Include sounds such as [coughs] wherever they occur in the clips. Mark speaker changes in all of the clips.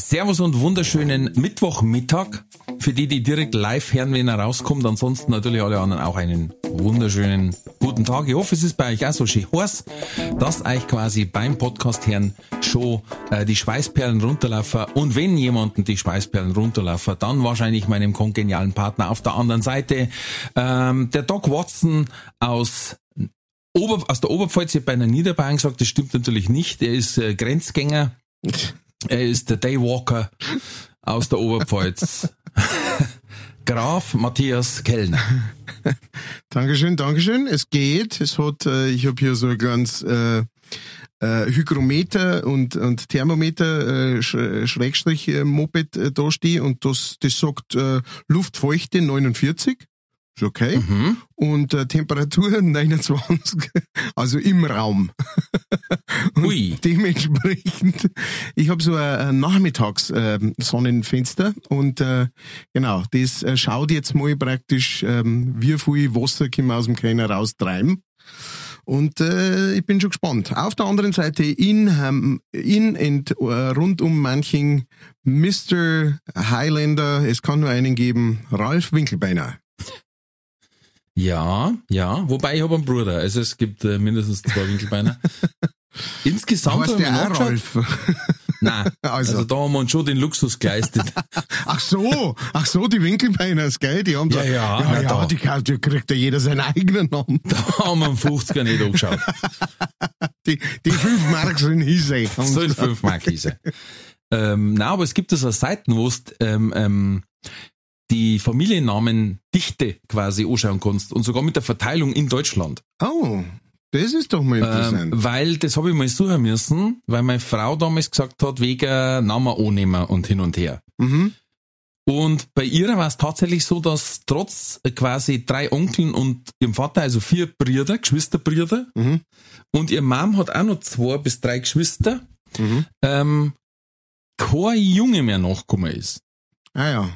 Speaker 1: Servus und wunderschönen Mittwochmittag. Für die, die direkt live hören, wenn er rauskommt. Ansonsten natürlich alle anderen auch einen wunderschönen guten Tag. Ich hoffe, es ist bei euch auch so schön heiß, dass euch quasi beim Podcast hören schon äh, die Schweißperlen runterlaufen. Und wenn jemanden die Schweißperlen runterlaufen, dann wahrscheinlich meinem kongenialen Partner auf der anderen Seite. Ähm, der Doc Watson aus Ober, aus der Oberpfalz, ich bei einer Niederbayern gesagt, das stimmt natürlich nicht. Er ist äh, Grenzgänger. [laughs] Er ist der Daywalker aus der Oberpfalz. [laughs] Graf Matthias Kellner. [laughs]
Speaker 2: Dankeschön, Dankeschön. Es geht. Es hat, äh, ich habe hier so ein ganz äh, äh, Hygrometer und, und Thermometer äh, Sch Schrägstrich äh, Moped äh, da stehen und das, das sagt äh, Luftfeuchte 49. Ist okay.
Speaker 1: Mhm.
Speaker 2: Und äh, Temperatur [laughs] 29, also im Raum. [laughs] Und
Speaker 1: Ui.
Speaker 2: Dementsprechend, ich habe so ein, ein Nachmittags äh, Sonnenfenster und äh, genau, das äh, schaut jetzt mal praktisch, ähm, wie viel Wasser können wir aus dem Keller raustreiben. Und äh, ich bin schon gespannt. Auf der anderen Seite in, ähm, in und äh, rund um manchen Mr. Highlander, es kann nur einen geben, Ralf Winkelbeiner.
Speaker 1: Ja, ja. Wobei ich habe einen Bruder. Also es gibt äh, mindestens zwei Winkelbeine. [laughs] Insgesamt haben wir nachgeschaut.
Speaker 2: Ralf? [laughs]
Speaker 1: Nein, also.
Speaker 2: Also.
Speaker 1: da haben wir uns schon den Luxus geleistet. [laughs]
Speaker 2: Ach so, ach so, die Winkelbeiners, gell? Die haben
Speaker 1: Ja,
Speaker 2: da,
Speaker 1: ja,
Speaker 2: ja, ja,
Speaker 1: da.
Speaker 2: die, die kriegt ja jeder seinen eigenen Namen.
Speaker 1: da haben wir einen 50er nicht angeschaut.
Speaker 2: Die, die fünf Mark sind hieße.
Speaker 1: So in fünf Mark hieße. ähm, na, aber es gibt so Seiten, wo du ähm, ähm, die Familiennamen Dichte quasi anschauen kannst und sogar mit der Verteilung in Deutschland.
Speaker 2: Oh, das ist doch mal
Speaker 1: Ähm,
Speaker 2: interessant.
Speaker 1: weil das habe ich mal suchen müssen, weil meine Frau damals gesagt hat, wegen Namen annehmen und hin und her.
Speaker 2: mhm.
Speaker 1: Und bei ihr war es tatsächlich so, dass trotz quasi drei Onkeln und ihrem Vater, also vier Brüder, Geschwisterbrüder,
Speaker 2: Mhm.
Speaker 1: und ihr Mom hat auch noch zwei bis drei Geschwister,
Speaker 2: Mhm.
Speaker 1: ähm, kein Junge mehr nachgekommen ist.
Speaker 2: Ah ja.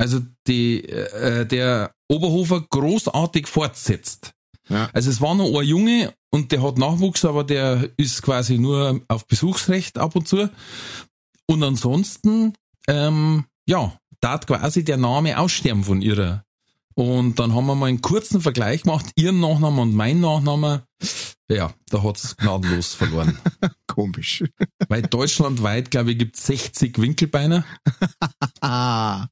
Speaker 1: Also die, äh, der Oberhofer großartig fortsetzt.
Speaker 2: Ja.
Speaker 1: Also es war noch ein Junge und der hat Nachwuchs, aber der ist quasi nur auf Besuchsrecht ab und zu. Und ansonsten, ähm, ja, da hat quasi der Name aussterben von ihrer. Und dann haben wir mal einen kurzen Vergleich gemacht, ihren Nachnamen und mein Nachname. Ja, da hat's gnadenlos [laughs] verloren.
Speaker 2: Komisch.
Speaker 1: Weil deutschlandweit, glaube ich, gibt 60 Winkelbeiner. [laughs]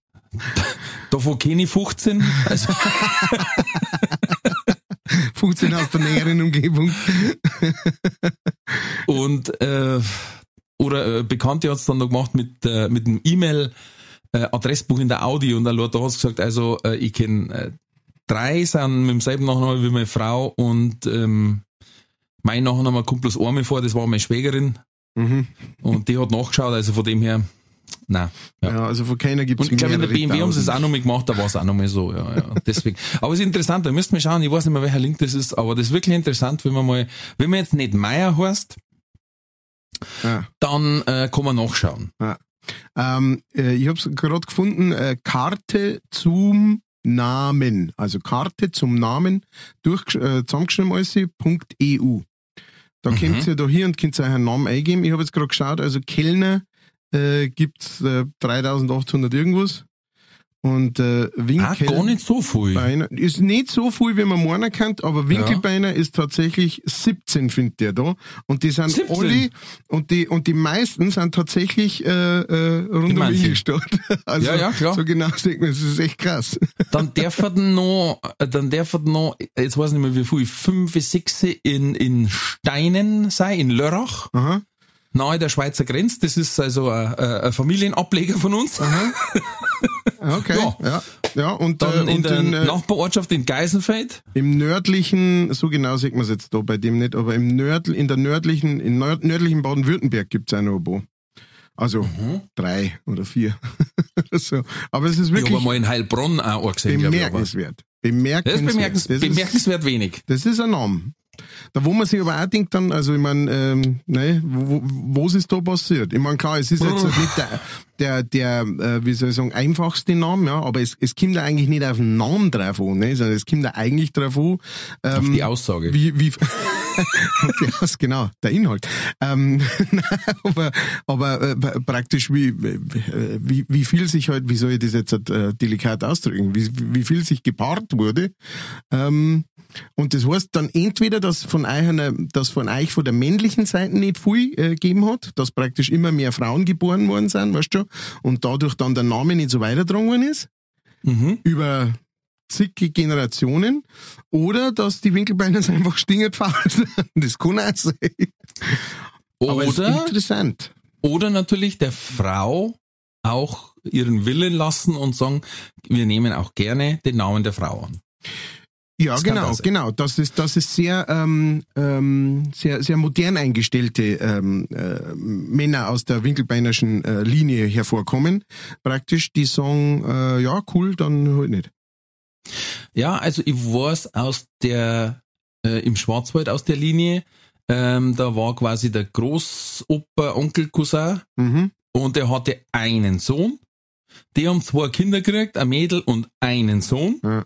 Speaker 1: Davon kenne ich 15. Also,
Speaker 2: 15 aus der näheren Umgebung.
Speaker 1: Und äh, oder äh, Bekannte hat's dann noch gemacht mit, äh, mit dem E-Mail äh, Adressbuch in der Audi und da hat er gesagt, also äh, ich kenne äh, drei sind mit demselben Nachnamen wie meine Frau und ähm, mein Nachname kommt bloß einmal vor, das war meine Schwägerin
Speaker 2: Mhm.
Speaker 1: und die hat nachgeschaut, also von dem her, nein. Ja.
Speaker 2: Ja. also von keiner gibt es
Speaker 1: Und ich glaube, in der BMW haben sie es auch nochmal gemacht, da war es auch nochmal so, ja, ja. Deswegen. [laughs] Aber es ist interessant, da müsst wir schauen, ich weiß nicht mehr, welcher Link das ist, aber das ist wirklich interessant, wenn man mal, wenn man jetzt nicht Meier heißt,
Speaker 2: Ja.
Speaker 1: dann äh, kann man nachschauen.
Speaker 2: Ähm, äh, ich habe es gerade gefunden, äh, Karte zum Namen, also Karte zum Namen durch äh, zusammengeschrieben alles, .eu. Da
Speaker 1: Mhm.
Speaker 2: könnt ihr da hier und könnt ihr euren Namen eingeben. Ich habe jetzt gerade geschaut, also Kellner äh, gibt's äh, 3800 irgendwas und äh,
Speaker 1: Ah,
Speaker 2: Winkel
Speaker 1: gar nicht so viel.
Speaker 2: Beiner ist nicht so viel, wie man meinen kann, aber Winkelbeiner ist tatsächlich 17, findet der da. Und die sind
Speaker 1: 17?
Speaker 2: alle, und die, und die meisten sind tatsächlich äh, äh, rund um
Speaker 1: manche.
Speaker 2: Ingolstadt. [laughs] Also,
Speaker 1: Ja, ja, klar.
Speaker 2: So genau sieht man, das ist echt krass.
Speaker 1: Dann darf er noch, dann darf er noch, jetzt weiß ich nicht mehr wie viel, fünf, sechs in, in Steinen sein, in Lörrach,
Speaker 2: Aha.
Speaker 1: Nahe der Schweizer Grenze. Das ist also ein, ein ein Familienableger von uns. [laughs]
Speaker 2: Okay.
Speaker 1: Ja.
Speaker 2: Ja. ja. und,
Speaker 1: Dann
Speaker 2: äh,
Speaker 1: in
Speaker 2: und
Speaker 1: der
Speaker 2: in, äh,
Speaker 1: Nachbarortschaft in Geisenfeld.
Speaker 2: im nördlichen, so genau sieht man es jetzt da bei dem nicht, aber im Nörd, in der nördlichen, in nörd, nördlichen Baden-Württemberg auch noch ein paar. Also drei oder vier. [laughs] so. Aber es ist
Speaker 1: Ich habe
Speaker 2: wirklich
Speaker 1: mal in Heilbronn auch gesehen, aber.
Speaker 2: bemerkenswert.
Speaker 1: Das
Speaker 2: Bemerkenswert.
Speaker 1: ist bemerkens
Speaker 2: Das ist-
Speaker 1: bemerkenswert wenig.
Speaker 2: Das ist ein Name. Da wo man sich aber auch denkt dann, also ich meine, ähm, ne, wo, wo, was ist da passiert? Ich meine, klar, es ist jetzt nicht der, der, der äh, wie soll ich sagen, einfachste Name, ja, aber es, es kommt ja eigentlich nicht auf den Namen drauf an, ne, sondern es kommt ja eigentlich drauf an, ähm,
Speaker 1: Auf die Aussage.
Speaker 2: wie, wie, [laughs] ja, genau, der Inhalt. Ähm, [laughs] aber aber äh, praktisch, wie, wie, wie viel sich halt, wie soll ich das jetzt äh, delikat ausdrücken, wie, wie viel sich gepaart wurde. Ähm, und das heißt dann entweder, dass von euch, einer, dass von euch von der männlichen Seite nicht viel äh, gegeben hat, dass praktisch immer mehr Frauen geboren worden sind, weißt du, und dadurch dann der Name nicht so weitergetragen worden ist
Speaker 1: Mhm.
Speaker 2: über zig Generationen oder dass die Winkelbeiners [laughs] einfach stingend faul [laughs] sind. Das kann auch sein.
Speaker 1: Oder,
Speaker 2: interessant.
Speaker 1: oder natürlich der Frau auch ihren Willen lassen und sagen, wir nehmen auch gerne den Namen der Frau an.
Speaker 2: Ja,
Speaker 1: Das
Speaker 2: genau, genau. Das ist, das ist sehr, ähm, ähm, sehr, sehr modern eingestellte ähm, äh, Männer aus der Winkelbeinerschen äh, Linie hervorkommen. Praktisch, die sagen, äh, ja, cool, dann halt nicht.
Speaker 1: Ja, also ich weiß aus der, äh, im Schwarzwald aus der Linie, ähm, da war quasi der Großoper, Onkel, Cousin
Speaker 2: Mhm.
Speaker 1: und der hatte einen Sohn. Die haben zwei Kinder gekriegt, ein Mädel und einen Sohn.
Speaker 2: Ja.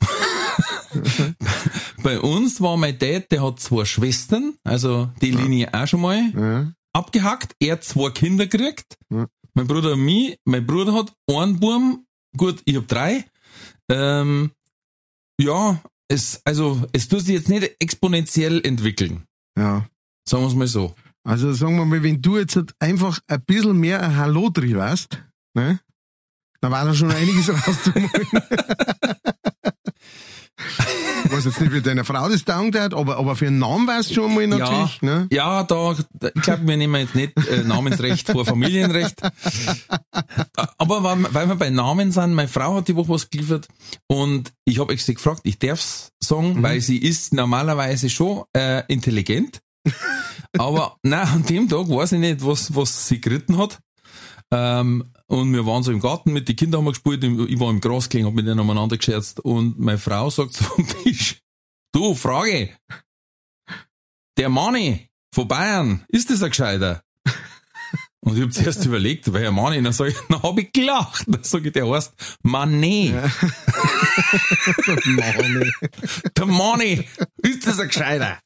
Speaker 1: Bei uns war mein Dad, der hat zwei Schwestern, also die Linie auch schon mal
Speaker 2: Ja.
Speaker 1: abgehackt. Er hat zwei Kinder gekriegt.
Speaker 2: Ja.
Speaker 1: Mein Bruder und mich. Mein Bruder hat einen Burm. Gut, ich hab drei. Ähm, ja, es, also, es tut sich jetzt nicht exponentiell entwickeln.
Speaker 2: ja.
Speaker 1: Sagen wir es mal so.
Speaker 2: Also sagen wir mal, wenn du jetzt halt einfach ein bisschen mehr ein Hallo drin warst, ne, dann war da schon einiges [laughs] rauszuholen. Ich weiß jetzt nicht, wie deine Frau das taugt hat, aber, aber für einen Namen weißt du schon mal natürlich.
Speaker 1: Ja,
Speaker 2: Ne?
Speaker 1: ja da, ich glaube, wir nehmen jetzt nicht äh, Namensrecht vor Familienrecht. Aber weil, weil wir bei Namen sind, meine Frau hat die Woche was geliefert und ich habe extra gefragt, ich darf's sagen, weil sie ist normalerweise schon äh, intelligent. Aber nein, an dem Tag weiß ich nicht, was, was sie geritten hat. Ähm, und wir waren so im Garten mit den Kindern haben wir gespielt, ich war im Gras gelegen, hab mit denen umeinander gescherzt und meine Frau sagt [laughs] so vom Tisch, du, Frage, der Mani von Bayern, ist das ein Gescheiter? [laughs] Und ich hab zuerst überlegt, wer Mani, dann sag ich, dann hab ich gelacht. Dann sag ich, der heißt Mané.
Speaker 2: Mann, [laughs]
Speaker 1: Der Mani, ist das ein Gescheiter?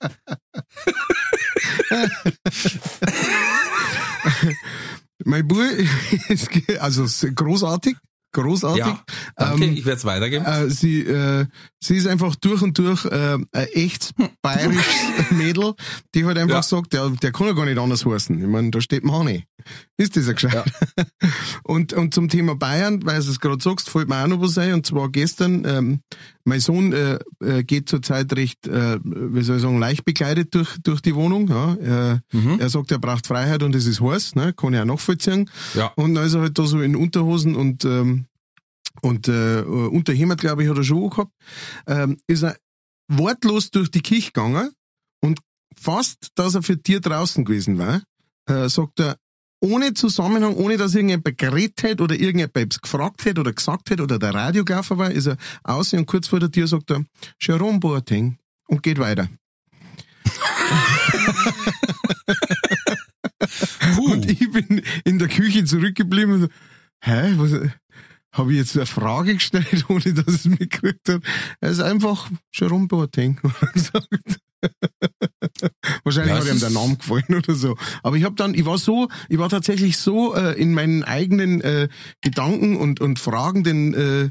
Speaker 2: Mein Bub [laughs] ist also ist großartig, großartig.
Speaker 1: Ja, danke,
Speaker 2: Ähm,
Speaker 1: ich werde es weitergeben.
Speaker 2: Äh, sie, äh, sie ist einfach durch und durch äh, ein echt bayerisches [laughs] Mädel, die halt einfach
Speaker 1: Ja.
Speaker 2: sagt, der, der kann ja gar nicht anders heißen. Ich meine, da steht Mani. Ist das ja gescheit. [laughs] Und, und zum Thema Bayern, weil du es gerade sagst, fällt mir auch noch was ein. Und zwar gestern, ähm, mein Sohn äh, äh, geht zurzeit recht, äh, wie soll ich sagen, leicht bekleidet durch, durch die Wohnung. Ja. Äh,
Speaker 1: Mhm.
Speaker 2: Er sagt, er braucht Freiheit und das ist heiß, ne? kann ich auch nachvollziehen.
Speaker 1: Ja.
Speaker 2: Und dann ist er halt da so in Unterhosen und ähm, und äh, Unterhemd, glaube ich, hat er schon gehabt, ähm, ist er wortlos durch die Kirche gegangen und fast, dass er für Tier draußen gewesen war, äh, sagt er, ohne Zusammenhang, ohne dass irgendjemand geredet hätte oder irgendjemand gefragt hätte oder gesagt hätte oder der Radio gelaufen war, ist er außen und kurz vor der Tür sagt er, Jerome Boateng und geht weiter. Und ich bin in der Küche zurückgeblieben und so, hä, was, habe ich jetzt eine Frage gestellt, [laughs] ohne dass es mitgekriegt hat? Er ist einfach Jerome Boateng, er gesagt. Wahrscheinlich
Speaker 1: Ja,
Speaker 2: hat ihm der Name gefallen oder so. Aber ich habe dann, ich war so, ich war tatsächlich so äh, in meinen eigenen äh, Gedanken und und fragenden äh,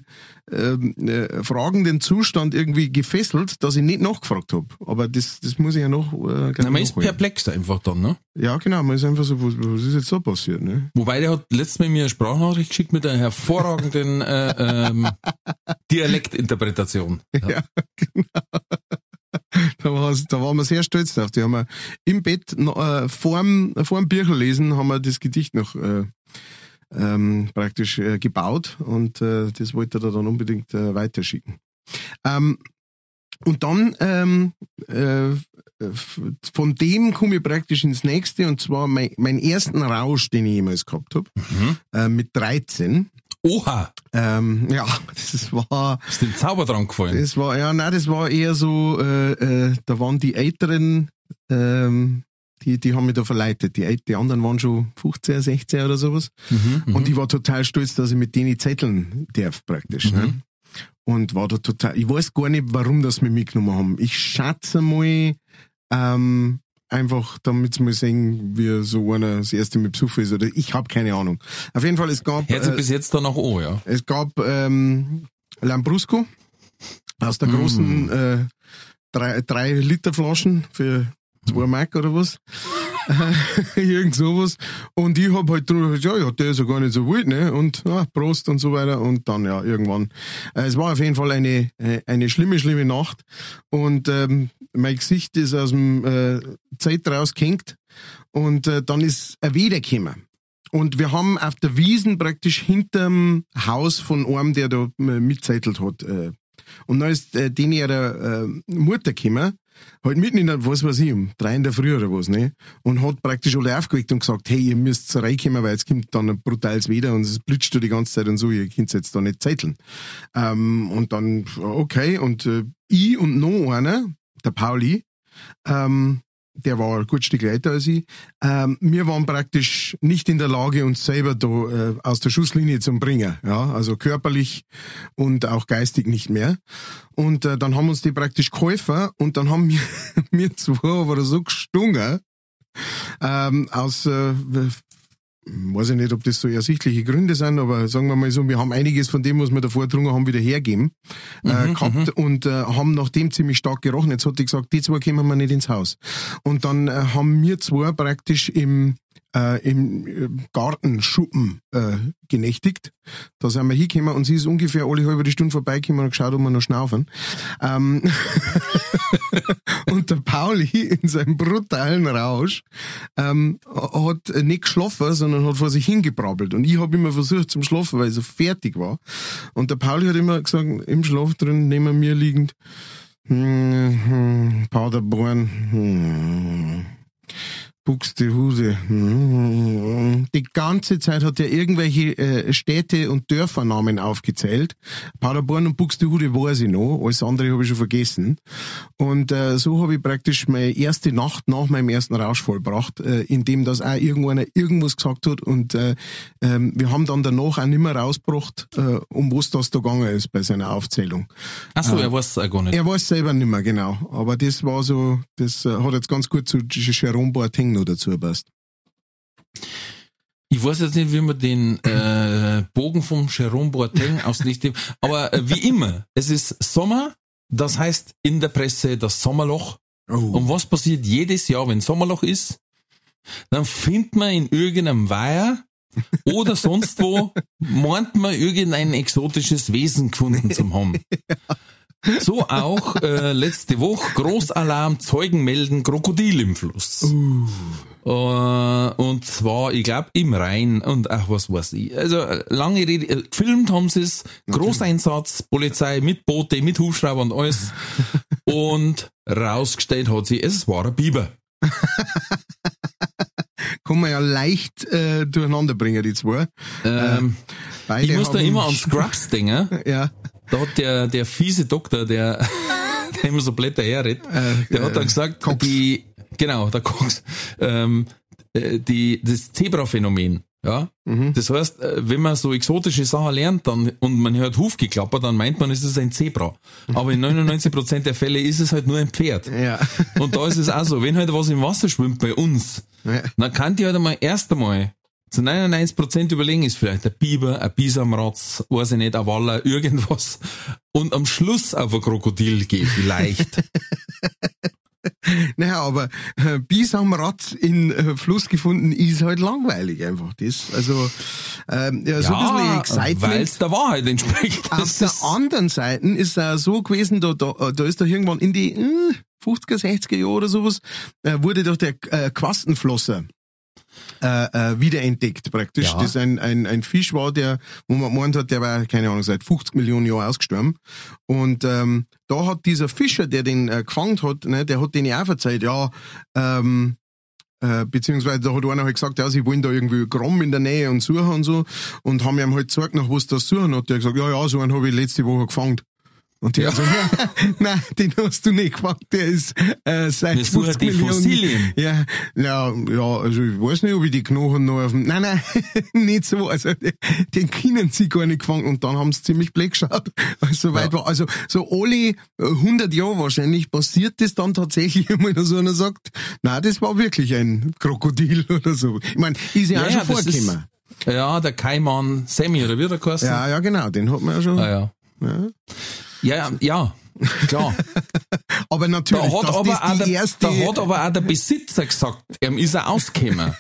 Speaker 2: äh, fragenden Zustand irgendwie gefesselt, dass ich nicht nachgefragt habe. Aber das das muss ich ja noch. Äh,
Speaker 1: Na, man ist perplex einfach dann, ne?
Speaker 2: Ja, genau, man ist einfach so, was, was ist jetzt so passiert, ne?
Speaker 1: Wobei der hat letztes Mal mir eine Sprachnachricht geschickt mit einer hervorragenden äh, ähm, [laughs] Dialektinterpretation.
Speaker 2: Ja, [laughs] genau. Da, war's, da waren wir sehr stolz drauf. Die haben wir im Bett äh, vorm, vorm Bücher lesen, haben wir das Gedicht noch äh, ähm, praktisch äh, gebaut und äh, das wollte er dann unbedingt äh, weiterschicken. Ähm, Und dann ähm, äh, von dem komme ich praktisch ins nächste und zwar mein, meinen ersten Rausch, den ich jemals gehabt habe,
Speaker 1: Mhm.
Speaker 2: äh, mit 13.
Speaker 1: Oha,
Speaker 2: Ähm, ja, [laughs] das war,
Speaker 1: ist dem Zauber dran gefallen.
Speaker 2: das war, ja, nein, das war eher so, äh, äh, da waren die Älteren, ähm, die, die haben mich da verleitet. Die, die anderen waren schon 15, 16 oder sowas.
Speaker 1: Mhm,
Speaker 2: Und ich war total stolz, dass ich mit denen zetteln darf, praktisch. Ne?
Speaker 1: Mhm.
Speaker 2: Und war da total, ich weiß gar nicht, warum das mich mitgenommen haben. Ich schätze mal, ähm, einfach, damit sie mal sehen, wie so einer das erste Mal besucht ist. Oder ich habe keine Ahnung. Auf jeden Fall, es gab,
Speaker 1: sich
Speaker 2: äh,
Speaker 1: bis jetzt da noch an, ja.
Speaker 2: es gab ähm, Lambrusco aus der großen äh, drei, drei Liter Flaschen für zwei Mark oder was. [laughs] Irgend sowas. Und ich hab halt drüber gesagt, ja, ja, der ist ja gar nicht so wild, ne? Und ja, Prost und so weiter. Und dann ja, irgendwann. Äh, es war auf jeden Fall eine, äh, eine schlimme, schlimme Nacht. Und ähm, mein Gesicht ist aus dem äh, Zeit rausgehängt. Und äh, dann ist er wiedergekommen. Und wir haben auf der Wiesen praktisch hinterm Haus von einem, der da äh, mitzettelt hat. Und dann ist äh, den ihrer äh, Mutter gekommen, halt mitten in der, was weiß ich, um drei in der Früh oder was, ne? Und hat praktisch alle aufgeweckt und gesagt, hey, ihr müsst reinkommen, weil es kommt dann ein brutales Wetter und es blitzt da die ganze Zeit und so, ihr könnt jetzt da nicht zetteln. Ähm, und dann, okay, und äh, ich und noch einer, der Pauli, ähm, der war ein gutes Stück älter als ich. Ähm, wir waren praktisch nicht in der Lage, uns selber da äh, aus der Schusslinie zu bringen. Ja, also körperlich und auch geistig nicht mehr. Und äh, dann haben uns die praktisch geholfen und dann haben wir, [laughs] wir zwei aber so gestungen, ähm, aus, äh, weiß ich nicht, ob das so ersichtliche Gründe sind, aber sagen wir mal so, wir haben einiges von dem, was wir davor getrunken haben, wieder hergeben äh, gehabt und äh, haben nach dem ziemlich stark gerochen. Jetzt hat die gesagt, die zwei kommen wir nicht ins Haus. Und dann äh, haben wir zwei praktisch im äh, im äh, Gartenschuppen äh, genächtigt. Da sind wir hingekommen und sie ist ungefähr alle halbe Stunde vorbeigekommen und geschaut, ob wir noch schnaufen. Ähm [laughs] und der Pauli in seinem brutalen Rausch ähm, hat nicht geschlafen, sondern hat vor sich hingebrabbelt. Und ich habe immer versucht zum Schlafen, weil ich so fertig war. Und der Pauli hat immer gesagt, im Schlaf drin, neben mir liegend, hm, hm, Paderborn, hm, Buxtehude. Die ganze Zeit hat er irgendwelche äh, Städte und Dörfernamen aufgezählt. Paderborn und Buxtehude weiß ich noch, alles andere habe ich schon vergessen. Und äh, so habe ich praktisch meine erste Nacht nach meinem ersten Rausch vollbracht, äh, indem das auch irgendeiner irgendwas gesagt hat. Und äh, ähm, wir haben dann danach auch nicht mehr rausgebracht, äh, um was das da gegangen ist bei seiner Aufzählung.
Speaker 1: Achso, er weiß es auch gar nicht.
Speaker 2: Er weiß selber nicht mehr genau, aber das war so, das äh, hat jetzt ganz gut zu Jerome Boateng noch dazu gepasst.
Speaker 1: Ich weiß jetzt nicht, wie man den äh, Bogen vom Jerome Boateng auslicht, aber äh, wie immer, es ist Sommer, das heißt in der Presse das Sommerloch.
Speaker 2: Oh.
Speaker 1: Und was passiert jedes Jahr, wenn Sommerloch ist? Dann findet man in irgendeinem Weiher oder sonst wo, meint man irgendein exotisches Wesen gefunden zu haben. [laughs] So auch äh, letzte Woche Großalarm, Zeugen melden Krokodil im Fluss. Äh, und zwar, ich glaube, im Rhein und ach, was weiß ich. Also äh, lange Rede, äh, gefilmt haben sie es, Großeinsatz, Polizei mit Boote, mit Hubschrauber und alles. [laughs] und rausgestellt hat sie, es war ein Biber. [laughs]
Speaker 2: Kann man ja leicht äh, durcheinander bringen, die zwei.
Speaker 1: Ähm,
Speaker 2: Beide
Speaker 1: ich muss da immer an Scrubs denken. [laughs]
Speaker 2: Ja,
Speaker 1: Da hat der, der fiese Doktor, der, [laughs] der immer so Blätter herredet, der hat dann gesagt,
Speaker 2: Cox.
Speaker 1: die, genau, der Cox, ähm, äh, die, das Zebra-Phänomen, ja. Das heißt, äh, wenn man so exotische Sachen lernt dann, und man hört Hufgeklapper, dann meint man, es ist ein Zebra. Aber in 99% der Fälle ist es halt nur ein Pferd.
Speaker 2: ja.
Speaker 1: Und da ist es auch so, wenn halt was im Wasser schwimmt bei uns,
Speaker 2: Ja.
Speaker 1: dann kann die halt einmal erst einmal zu 99% überlegen, ist vielleicht ein Biber, ein Bisamratz, weiß ich nicht, ein Waller, irgendwas. Und am Schluss auf ein Krokodil geht vielleicht. [laughs]
Speaker 2: Naja, aber äh, bis am Rad in äh, Fluss gefunden ist halt langweilig einfach. Das, also, ähm, ja, so ein bisschen Excitement.
Speaker 1: weil es der Wahrheit entspricht.
Speaker 2: Auf der anderen Seite ist er so gewesen, da, da, da ist er irgendwann in die äh, 50er, 60er Jahre oder sowas, äh, wurde doch der äh, Quastenflosser äh, äh, wiederentdeckt praktisch.
Speaker 1: Ja.
Speaker 2: Das ist ein, ein, ein Fisch war, der, wo man gemeint hat, der war, keine Ahnung, seit 50 Millionen Jahren ausgestorben. Und ähm, da hat dieser Fischer, der den äh, gefangen hat, ne, der hat den ja auch verzeiht, ja, ähm, äh, beziehungsweise da hat einer halt gesagt, ja, sie wollen da irgendwie Gramm in der Nähe und suchen und so und haben ihm halt gesagt, nach was das suchen hat. Der hat gesagt, ja, ja, so einen habe ich letzte Woche gefangen. Und der
Speaker 1: Ja.
Speaker 2: so, nein, [laughs] [laughs] nein, den hast du nicht gefangen, der ist äh, seit
Speaker 1: Wir suchen
Speaker 2: 50
Speaker 1: die
Speaker 2: Millionen.
Speaker 1: Fossilien.
Speaker 2: Ja, ja, ja, also ich weiß nicht, ob ich die Knochen noch auf dem, nein, nein, [laughs] nicht so, also den können sie gar nicht gefangen und dann haben sie ziemlich blöd geschaut, also weit war, also so alle äh, 100 Jahre wahrscheinlich passiert das dann tatsächlich einmal, dass einer sagt, na, das war wirklich ein Krokodil oder so. Ich meine, ist ja, auch schon
Speaker 1: ist-
Speaker 2: vorgekommen.
Speaker 1: Ja, der Kaiman Sammy, oder wie der geheißen?
Speaker 2: Ja, ja, genau, den hat man ja schon.
Speaker 1: Ah, ja.
Speaker 2: Ja.
Speaker 1: Ja, ja, klar. [laughs]
Speaker 2: Aber
Speaker 1: Da
Speaker 2: natürlich,
Speaker 1: hat,
Speaker 2: dass
Speaker 1: aber
Speaker 2: das
Speaker 1: auch
Speaker 2: die
Speaker 1: der,
Speaker 2: erste...
Speaker 1: da hat aber auch der Besitzer gesagt, ihm ist er ausgekommen.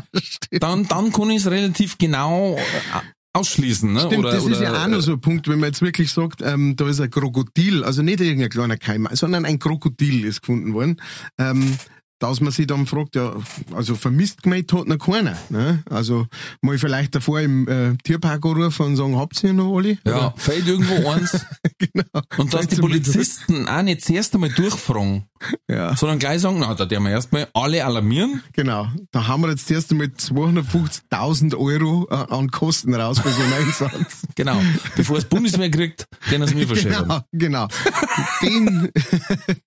Speaker 1: [laughs] dann, dann kann ich es relativ genau äh, ausschließen. Ne?
Speaker 2: Stimmt,
Speaker 1: oder,
Speaker 2: das
Speaker 1: oder,
Speaker 2: ist ja auch noch so ein Punkt, wenn man jetzt wirklich sagt, ähm, da ist ein Krokodil, also nicht irgendein kleiner Keim, sondern ein Krokodil ist gefunden worden. Ähm, dass man sich dann fragt, ja, also vermisst gemeldet hat noch keiner. Ne? Also mal vielleicht davor im äh, Tierpark anrufen und sagen, habt ihr noch alle?
Speaker 1: Ja,
Speaker 2: Oder?
Speaker 1: fällt irgendwo eins. [laughs]
Speaker 2: genau.
Speaker 1: Und dass die. Polizisten auch nicht zuerst einmal durchfragen,
Speaker 2: Ja,
Speaker 1: sondern gleich sagen, na, da werden wir erstmal alle alarmieren.
Speaker 2: genau. Da haben wir jetzt erst einmal 250.000 Euro äh, an Kosten raus für so einen Einsatz.
Speaker 1: Genau. Bevor es Bundeswehr kriegt, können sie mir [laughs] verschärfen.
Speaker 2: Genau, genau. den,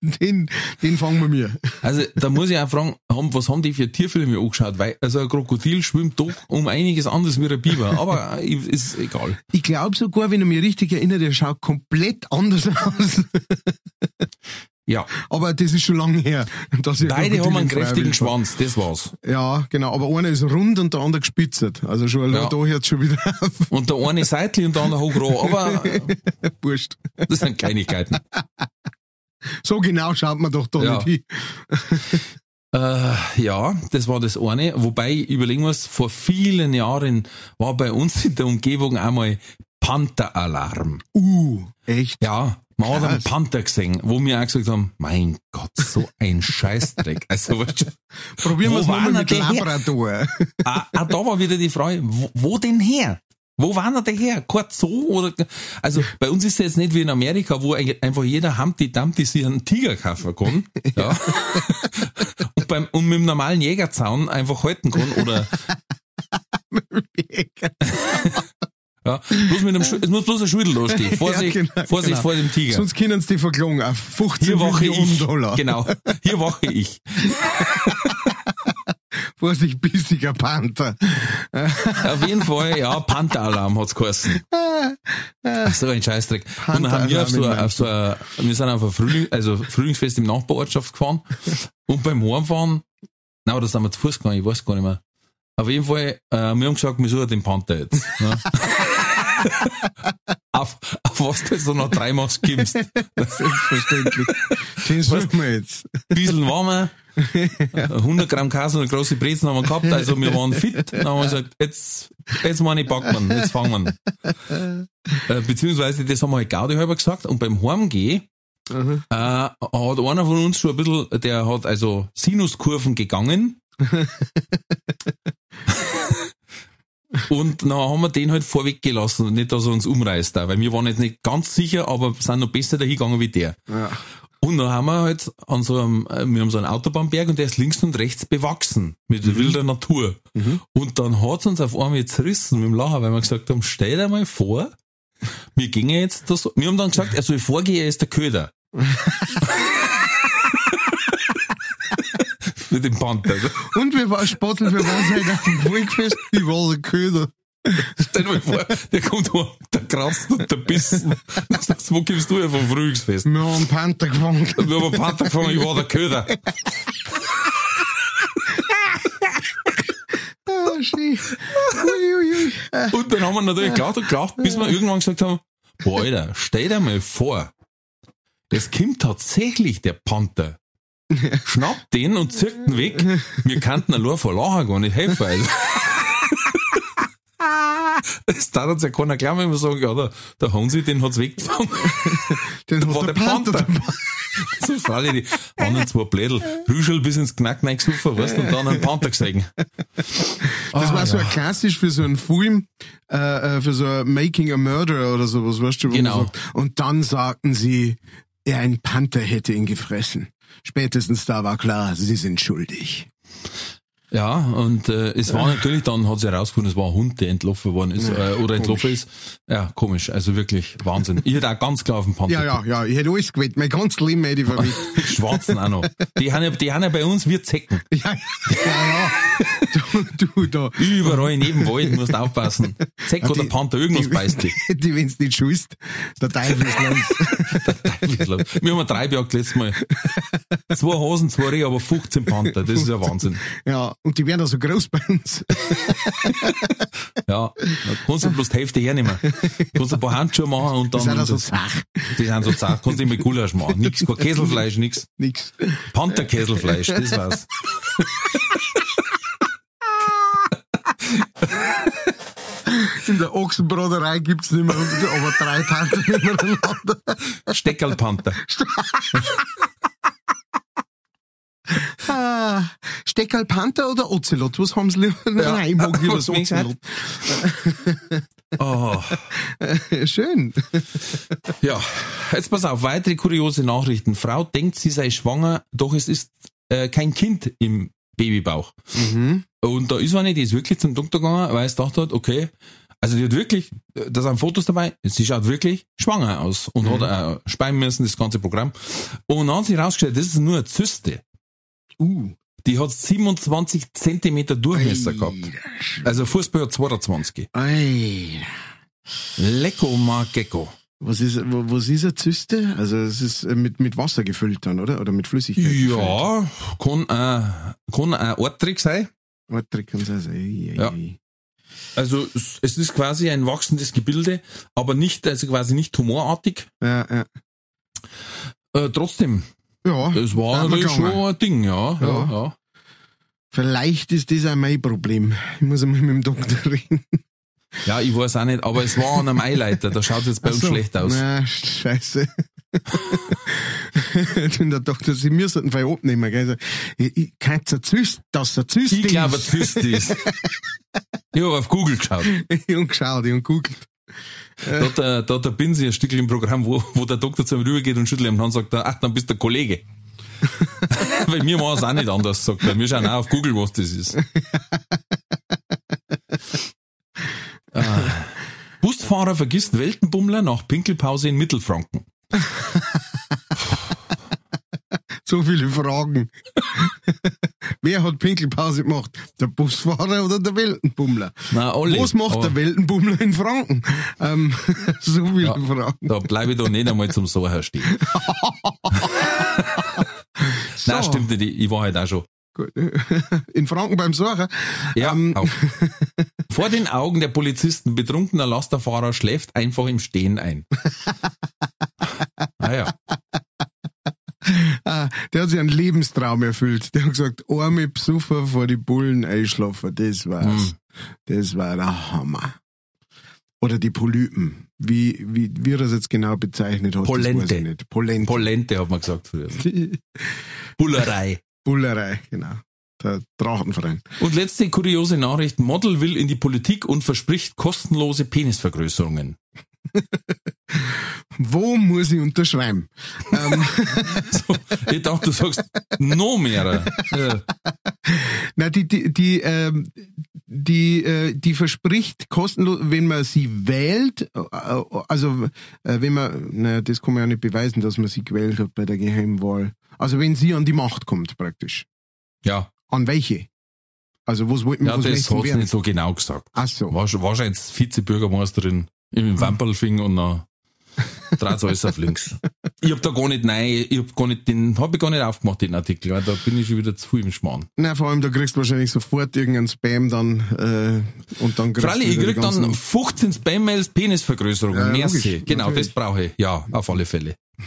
Speaker 2: [laughs] den, den fangen wir mir.
Speaker 1: Also da muss ich auch fragen, haben, was haben die für Tierfilme angeschaut? Weil, also ein Krokodil schwimmt doch um einiges anderes wie ein Biber, aber ist egal.
Speaker 2: Ich glaube sogar, wenn ich mich richtig erinnere, der schaut komplett anders aus. [laughs]
Speaker 1: Ja,
Speaker 2: Aber das ist schon lange her. Dass
Speaker 1: beide haben einen kräftigen. Schwanz, das war's.
Speaker 2: Ja, genau. Aber einer ist rund und der andere gespitzert. Also schon
Speaker 1: Ja.
Speaker 2: da hört schon wieder auf.
Speaker 1: Und der eine seitlich und der andere hochroh, aber [laughs]
Speaker 2: Wurscht.
Speaker 1: das sind Kleinigkeiten. [laughs]
Speaker 2: So genau schaut man doch da
Speaker 1: Ja.
Speaker 2: nicht hin. [laughs]
Speaker 1: Äh, ja, das war das eine. Wobei, ich überlegen muss, vor vielen Jahren war bei uns in der Umgebung einmal Panther-Alarm.
Speaker 2: Uh, echt?
Speaker 1: Ja, man hat einen
Speaker 2: Krass.
Speaker 1: Panther gesehen, wo wir auch gesagt haben, mein Gott, so ein [laughs] Scheißdreck. Also, weißt du,
Speaker 2: Probieren wir es mal mit? Labrador.
Speaker 1: Ah, ah, da war wieder die Frage, wo, wo denn her? Wo war er denn her? Kein Zoo oder, also, bei uns ist es jetzt nicht wie in Amerika, wo einfach jeder Humpty Dumpty sich einen Tiger kaufen kann, [laughs] ja. und beim, und mit dem normalen Jägerzaun einfach halten kann oder, [laughs] ja, bloß mit einem, Schu- es muss bloß ein Schüttel da stehen. [laughs] Vorsicht,
Speaker 2: Ja, genau,
Speaker 1: Vorsicht
Speaker 2: genau.
Speaker 1: vor dem Tiger.
Speaker 2: Sonst können sie die verklagen auf 15
Speaker 1: Hier wache
Speaker 2: Millionen
Speaker 1: ich.
Speaker 2: Dollar.
Speaker 1: Genau. Hier wache ich. [laughs]
Speaker 2: Vorsicht, bissiger Panther.
Speaker 1: Auf jeden Fall, ja, Panther-Alarm hat's geheißen. So ein Scheißdreck. Und dann haben wir auf so,
Speaker 2: Panther-Alarm in
Speaker 1: auf so ein, wir sind auf ein Frühling, also Frühlingsfest im Nachbarortschaft gefahren. Und beim Heimfahren, na, oder sind wir zu Fuß gegangen, ich weiß gar nicht mehr. Auf jeden Fall, äh, wir haben gesagt, wir suchen den Panther jetzt. Ne? [laughs] [laughs] auf, auf was du jetzt so noch drei machst, gibst.
Speaker 2: Selbstverständlich. Den suchen wir jetzt.
Speaker 1: bisschen warmer, 100 Gramm Käse und große Brezen haben wir gehabt, also wir waren fit. Dann haben wir gesagt, jetzt, jetzt meine packen wir, jetzt fangen wir. Äh, beziehungsweise, das haben wir halt Gaudi halber gesagt und beim Heimgehen
Speaker 2: Mhm.
Speaker 1: äh, hat einer von uns schon ein bisschen, der hat also Sinuskurven gegangen. [laughs] Und dann haben wir den halt vorweg gelassen und nicht, dass er uns umreißt, auch, weil wir waren jetzt nicht ganz sicher, aber sind noch besser dahin gegangen wie der.
Speaker 2: Ja.
Speaker 1: Und dann haben wir halt an so einem, äh, wir haben so einen Autobahnberg und der ist links und rechts bewachsen mit wilder Natur. Und dann hat's uns auf einmal zerrissen mit dem Lachen, weil wir gesagt haben, stell dir mal vor, wir gingen jetzt das, wir haben dann gesagt, er soll vorgehen, er ist der Köder. [laughs] Für den Panther.
Speaker 2: Und wir waren Spottel, wir waren halt auf dem Volkfest, ich war der Köder.
Speaker 1: Stell dir mal vor, der kommt heim, der kratzt und der bissen. Sagst du, wo kommst du her vom Frühlingsfest?
Speaker 2: Wir haben einen Panther gefangen.
Speaker 1: Wir haben einen Panther gefangen, ich war der Köder.
Speaker 2: Ah, schön. Ui. Äh,
Speaker 1: Und dann haben wir natürlich gelacht und gelacht, bis wir irgendwann gesagt haben, boah, Alter, stell dir mal vor, es kommt tatsächlich der Panther. Schnappt den und zirkt ihn weg. Wir kannten allein vor Lachen gar nicht helfen. Also. Es darf uns ja keiner glauben, wenn wir sagen, ja, der, der Hansi, den hat's weggezogen.
Speaker 2: Den
Speaker 1: war
Speaker 2: hat
Speaker 1: der
Speaker 2: der Panther
Speaker 1: Panther.
Speaker 2: dabei.
Speaker 1: so für alle die anderen zwei Blädel. Rüschel bis ins Knack reingesuffen, weißt du, und dann einen Panther gesehen.
Speaker 2: Das
Speaker 1: Ah,
Speaker 2: war so
Speaker 1: ja.
Speaker 2: klassisch für so einen Film, äh, äh, für so ein Making a Murderer oder sowas, weißt du, wo man
Speaker 1: Genau.
Speaker 2: sagt. Und dann sagten sie, er ein Panther hätte ihn gefressen. Spätestens da war klar, sie sind schuldig.
Speaker 1: Ja, und äh, es war natürlich, dann hat sich herausgefunden, es war ein Hund, der entlaufen worden ist, äh, oder entlaufen ist. Ja, komisch, also wirklich Wahnsinn. Ich hätte auch ganz klar auf den Panther
Speaker 2: Ja, ja, ja, ich hätte alles gewählt. Mein ganzes Leben hätte ich.
Speaker 1: Die [laughs] Schwarzen auch noch. Die haben ja, die haben ja bei uns wie Zecken. [laughs]
Speaker 2: ja, ja, ja. Du, du da.
Speaker 1: Überall in jedem Wald musst aufpassen. Zeck oder
Speaker 2: die-
Speaker 1: Panther, irgendwas beißt dich. [laughs]
Speaker 2: Die, wenn's nicht schust, der Teufel ist los.
Speaker 1: Wir haben drei gejagt letztes Mal. Zwei Hasen, zwei Rehe, aber 15 Panther. Das ist ja Wahnsinn.
Speaker 2: Ja, und die werden da so groß bei uns.
Speaker 1: Ja, kannst du bloß die Hälfte hernehmen. Kannst ein paar Handschuhe machen und
Speaker 2: Die
Speaker 1: dann.
Speaker 2: sind also
Speaker 1: das-
Speaker 2: zach.
Speaker 1: die sind so zart, kannst du mit Gulasch machen. Nix, kein Käselfleisch, nix.
Speaker 2: Nix.
Speaker 1: Pantherkäselfleisch, das war's.
Speaker 2: In der Ochsenbraterei gibt's nicht mehr, aber drei Panther nebeneinander.
Speaker 1: Steckerlpanther. [laughs]
Speaker 2: Ah, Steckerl Panther oder Ocelot? Was haben sie lieber? [laughs] Nein, ich mag lieber das Ocelot.
Speaker 1: Oh. [laughs]
Speaker 2: Schön.
Speaker 1: Ja, jetzt pass auf, weitere kuriose Nachrichten. Frau denkt, sie sei schwanger, doch es ist äh, kein Kind im Babybauch.
Speaker 2: Mhm.
Speaker 1: Und da ist eine, die ist wirklich zum Doktor gegangen, weil es dachte hat, okay, also die hat wirklich, da sind Fotos dabei, sie schaut wirklich schwanger aus und
Speaker 2: Mhm.
Speaker 1: hat äh, speien müssen, das ganze Programm. Und dann hat sich rausgestellt, das ist nur eine Zyste.
Speaker 2: Uh.
Speaker 1: Die hat 27 Zentimeter Durchmesser gehabt. Also Fußball hat 22.
Speaker 2: Ei.
Speaker 1: Lecko ma Gecko.
Speaker 2: Was ist, was ist eine Zyste? Also, es ist äh, mit, mit Wasser gefüllt dann, oder? Oder mit Flüssigkeit gefüllt?
Speaker 1: Ja, kann, äh, kann ein Orttrick sein.
Speaker 2: Warte, kann sein. Ei, ei,
Speaker 1: Ja.
Speaker 2: ei.
Speaker 1: Also es es ist quasi ein wachsendes Gebilde, aber nicht, also quasi nicht tumorartig.
Speaker 2: Ja, ja.
Speaker 1: Äh, trotzdem,
Speaker 2: Ja,
Speaker 1: es war natürlich schon ein Ding, ja. ja.
Speaker 2: Ja.
Speaker 1: ja.
Speaker 2: vielleicht ist das auch mein Problem. Ich muss einmal mit dem Doktor reden.
Speaker 1: Ja, ich weiß auch nicht, aber es war an einem Eileiter, da schaut es jetzt bei uns
Speaker 2: so.
Speaker 1: schlecht aus.
Speaker 2: Na, scheiße. [laughs] Und der Doktor, Sie müssen den Fall abnehmen, gell? Also, Ich, ich kann es Zyst, dass er Zyst
Speaker 1: Ich glaube,
Speaker 2: ist.
Speaker 1: Zyst ist. [laughs] Ich habe auf Google geschaut.
Speaker 2: Ich hab geschaut, ich hab googelt.
Speaker 1: Da hat der, da der Binsi ein Stückchen im Programm, wo, wo der Doktor zu ihm rübergeht und schüttelt ihm und dann sagt er, ach, dann bist du der Kollege. [laughs] Weil wir machen es auch nicht anders, sagt er. Wir schauen auch auf Google, was das ist. [laughs] ah. Busfahrer vergisst Weltenbummler nach Pinkelpause in Mittelfranken. [laughs]
Speaker 2: So viele Fragen. [laughs] Wer hat Pinkelpause gemacht? Der Busfahrer oder der Weltenbummler?
Speaker 1: Na, alle.
Speaker 2: Was macht
Speaker 1: Aber
Speaker 2: der Weltenbummler in Franken? Ähm, [laughs] so viele
Speaker 1: Ja.
Speaker 2: Fragen.
Speaker 1: Da bleibe ich doch nicht einmal zum Soher stehen. [laughs] Nein, stimmt nicht. Ich war halt auch schon.
Speaker 2: In Franken beim Suchen.
Speaker 1: Ja,
Speaker 2: Ähm.
Speaker 1: Vor den Augen der Polizisten betrunkener Lasterfahrer schläft einfach im Stehen ein. ah ja.
Speaker 2: Ah, der hat sich einen Lebenstraum erfüllt. Der hat gesagt, arme Psuffer vor die Bullen einschlafen. Das war's.
Speaker 1: Hm.
Speaker 2: Das war der Hammer. Oder die Polypen. Wie, wie, wie er das jetzt genau bezeichnet hat, das weiß
Speaker 1: Polente.
Speaker 2: ich nicht. Polente.
Speaker 1: Polente hat man gesagt früher. [laughs] Bullerei.
Speaker 2: Bullerei, genau. Der Drachenverein.
Speaker 1: Und letzte kuriose Nachricht. Model will in die Politik und verspricht kostenlose Penisvergrößerungen. [laughs]
Speaker 2: Wo muss ich unterschreiben? ähm, [laughs]
Speaker 1: So, ich dachte, du sagst noch mehr. Äh, [laughs]
Speaker 2: na, die, die, die, ähm, die, äh, die verspricht kostenlos, wenn man sie wählt, äh, also äh, wenn man, naja, das kann man ja nicht beweisen, dass man sie gewählt hat bei der Geheimwahl. Also wenn sie an die Macht kommt, praktisch.
Speaker 1: ja,
Speaker 2: An welche? Also was wollten
Speaker 1: ja
Speaker 2: was
Speaker 1: das hat sie nicht so genau gesagt.
Speaker 2: Ach so.
Speaker 1: War, schon- war Vizebürgermeisterin im Wamperlfing und dann dreht alles auf links. Ich hab da gar nicht, nein, ich hab gar nicht, den hab ich gar nicht aufgemacht, den Artikel, weil da bin ich schon wieder zu viel im Schmarrn.
Speaker 2: Na, vor allem, da kriegst du wahrscheinlich sofort irgendeinen Spam dann, äh, und dann kriegst
Speaker 1: Freilich,
Speaker 2: du
Speaker 1: ich krieg dann
Speaker 2: ganzen-
Speaker 1: 15 Spam-Mails, Penisvergrößerung,
Speaker 2: Ja,
Speaker 1: merci.
Speaker 2: logisch,
Speaker 1: genau,
Speaker 2: natürlich.
Speaker 1: das brauche ich. Ja, auf alle Fälle. [laughs]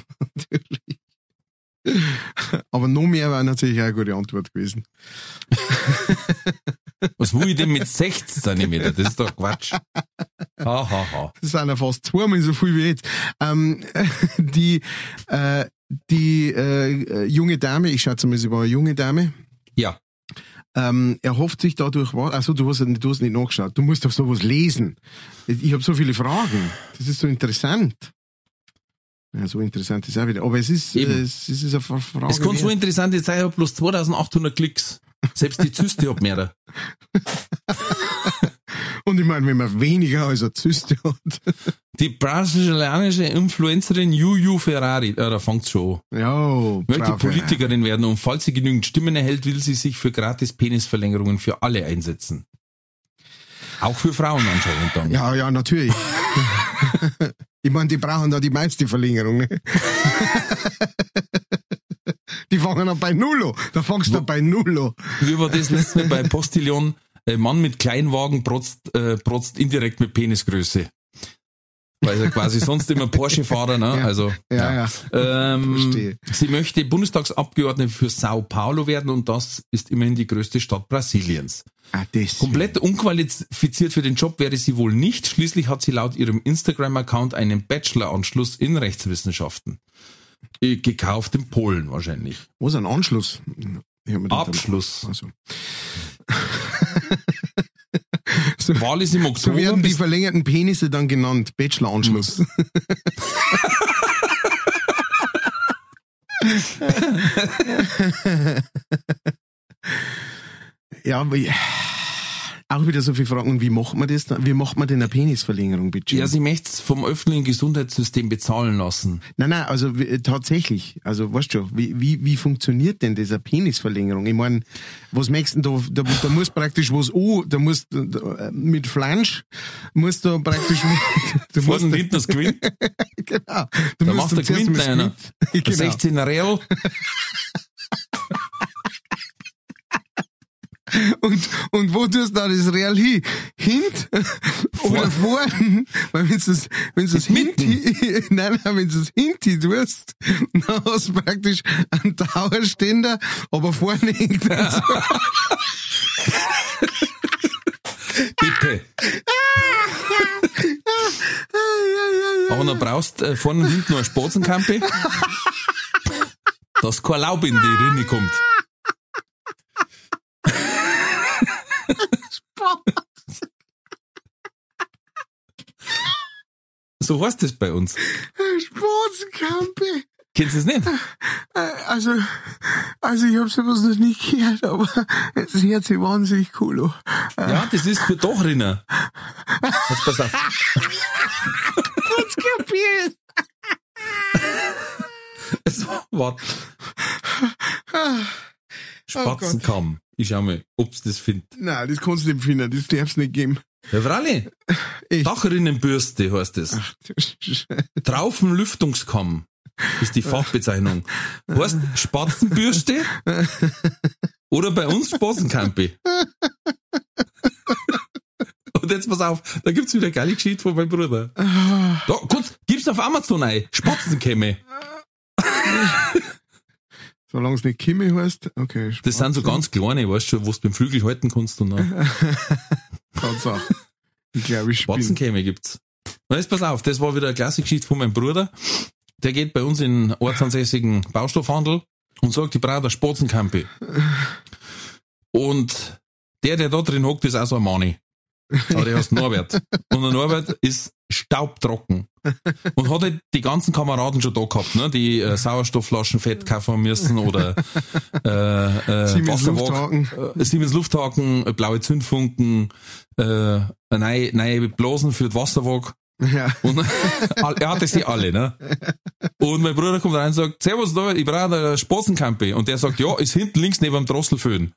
Speaker 2: Aber noch mehr war natürlich auch eine gute Antwort gewesen. [laughs]
Speaker 1: Was will ich denn mit 16 Zentimeter? Das ist doch Quatsch. Ha, ha, ha.
Speaker 2: Das sind ja fast zweimal so viel wie jetzt. Ähm, [laughs] die, äh, die äh, junge Dame, ich schätze mal, sie war eine junge Dame,
Speaker 1: Ja.
Speaker 2: ähm, erhofft sich dadurch was. Also du hast, du hast nicht nachgeschaut. Du musst doch sowas lesen. Ich habe so viele Fragen. Das ist so interessant. Ja, so interessant ist auch wieder. Aber es ist, äh, es, ist eine Fra- Frage.
Speaker 1: Es kann so interessant sein, ich hab bloß 2800 Klicks. Selbst die Zyste hat mehr. [laughs]
Speaker 2: Und ich meine, wenn man weniger als eine Zyste hat. [laughs]
Speaker 1: Die brasilianische Influencerin Juju Ferrari, äh, da fängt's schon an.
Speaker 2: Ja,
Speaker 1: Möchte. Politikerin werden und falls sie genügend Stimmen erhält, will sie sich für gratis Penisverlängerungen für alle einsetzen. Auch für Frauen anscheinend dann.
Speaker 2: Ja, ja, natürlich. [laughs] ich meine, die brauchen da die meiste Verlängerung. Ne? Die fangen dann bei Null an. Da fangst du bei Null an.
Speaker 1: Wie war das letzte Mal bei [laughs] Postillon? Mann mit Kleinwagen protzt, äh, protzt indirekt mit Penisgröße. Weil er quasi [laughs] sonst immer Porsche-Fahrer, ne?
Speaker 2: Ja.
Speaker 1: Also,
Speaker 2: Ja, ja.
Speaker 1: Ähm,
Speaker 2: Verstehe.
Speaker 1: sie möchte Bundestagsabgeordnete für Sao Paulo werden und das ist immerhin die größte Stadt Brasiliens.
Speaker 2: Ah, das.
Speaker 1: Komplett unqualifiziert für den Job wäre sie wohl nicht. Schließlich hat sie laut ihrem Instagram-Account einen Bachelor-Anschluss in Rechtswissenschaften. Äh, Gekauft in Polen wahrscheinlich.
Speaker 2: Was ein Anschluss?
Speaker 1: Abschluss.
Speaker 2: Also. [laughs] so,
Speaker 1: Wahl ist im
Speaker 2: so
Speaker 1: Oktober.
Speaker 2: werden die verlängerten Penisse dann genannt. Bachelor-Anschluss. [laughs] ja, aber ja, auch wieder so viele Fragen. Wie macht man das? Wie macht man denn eine Penisverlängerung, bitte?
Speaker 1: ja, sie möchte es vom öffentlichen Gesundheitssystem bezahlen lassen.
Speaker 2: Nein, nein, also wie- tatsächlich. Also weißt du, wie, wie, wie funktioniert denn diese Penisverlängerung? Ich meine, was möchtest du da, da, da muss praktisch was an, da musst du da, mit Flansch, musst du praktisch, du musst,
Speaker 1: hinten das Gewinn.
Speaker 2: genau, du
Speaker 1: Da der
Speaker 2: zuerst
Speaker 1: Gewinn
Speaker 2: mal das
Speaker 1: einer.
Speaker 2: Gewinn- [laughs] genau.
Speaker 1: 16 Real. [laughs]
Speaker 2: Und, und wo tust du da das Real hin? Hint oder vorn? Weil wenn du es, wenn du es hinti, [laughs] nein, nein, wenn du es hinti tust, dann hast du praktisch einen Dauerständer, aber vorne hängt er so.
Speaker 1: Bitte. Aber dann brauchst äh, vorne und hinten noch eine Spatzenkampe, dass kein Laub in die Rinne kommt. So heißt das bei uns.
Speaker 2: Sportskampe.
Speaker 1: Kennst du es nicht?
Speaker 2: Äh, Also, also ich habe sowas noch nie gehört, aber es hört sich wahnsinnig cool an.
Speaker 1: Ja, das ist für Dachrinner. Jetzt pass auf.
Speaker 2: Jetzt kapiert. [laughs]
Speaker 1: So, warte. Spatzenkamm. Ich schau mal, ob's das findet.
Speaker 2: Nein, das kannst du nicht finden, das darf's nicht geben.
Speaker 1: Ja, Fralli.
Speaker 2: Echt?
Speaker 1: Dachrinnenbürste heißt es. Traufenlüftungskamm ist die Fachbezeichnung. Heißt Spatzenbürste oder bei uns Spatzenkampe. Und jetzt pass auf, da gibt's wieder eine geile Geschichte von meinem Bruder. Da, kurz, gib's auf Amazon ein. Spatzenkämme.
Speaker 2: Solange es nicht Kimme heißt, okay.
Speaker 1: Das sind so ganz kleine, weißt du, wo du beim Flügel halten kannst und dann [laughs]
Speaker 2: Tatsache. Ich glaube, ich bin.
Speaker 1: Spatzenkämme gibt's. Und jetzt pass auf, das war wieder eine klasse Geschichte von meinem Bruder. Der geht bei uns in ortsansässigen Baustoffhandel und sagt, ich brauche eine Spatzenkampe. Und der, der da drin hockt, ist auch so ein Mani. Aber der heißt Norbert. Und der Norbert ist staubtrocken. [laughs] Und hat halt die ganzen Kameraden schon da gehabt, ne? die äh, Sauerstoffflaschen fett kaufen müssen oder [laughs] äh, äh,
Speaker 2: Siemens Lufthaken.
Speaker 1: äh, Siemens Lufthaken, äh, blaue Zündfunken, äh, neue, neue Blasen für die Wasserwagen.
Speaker 2: Ja. [laughs]
Speaker 1: Und er hatte sie alle, ne? Und mein Bruder kommt rein und sagt, Servus, ich brauche eine Spatzenkampe. Und der sagt, ja, ist hinten links neben dem Drosselföhn.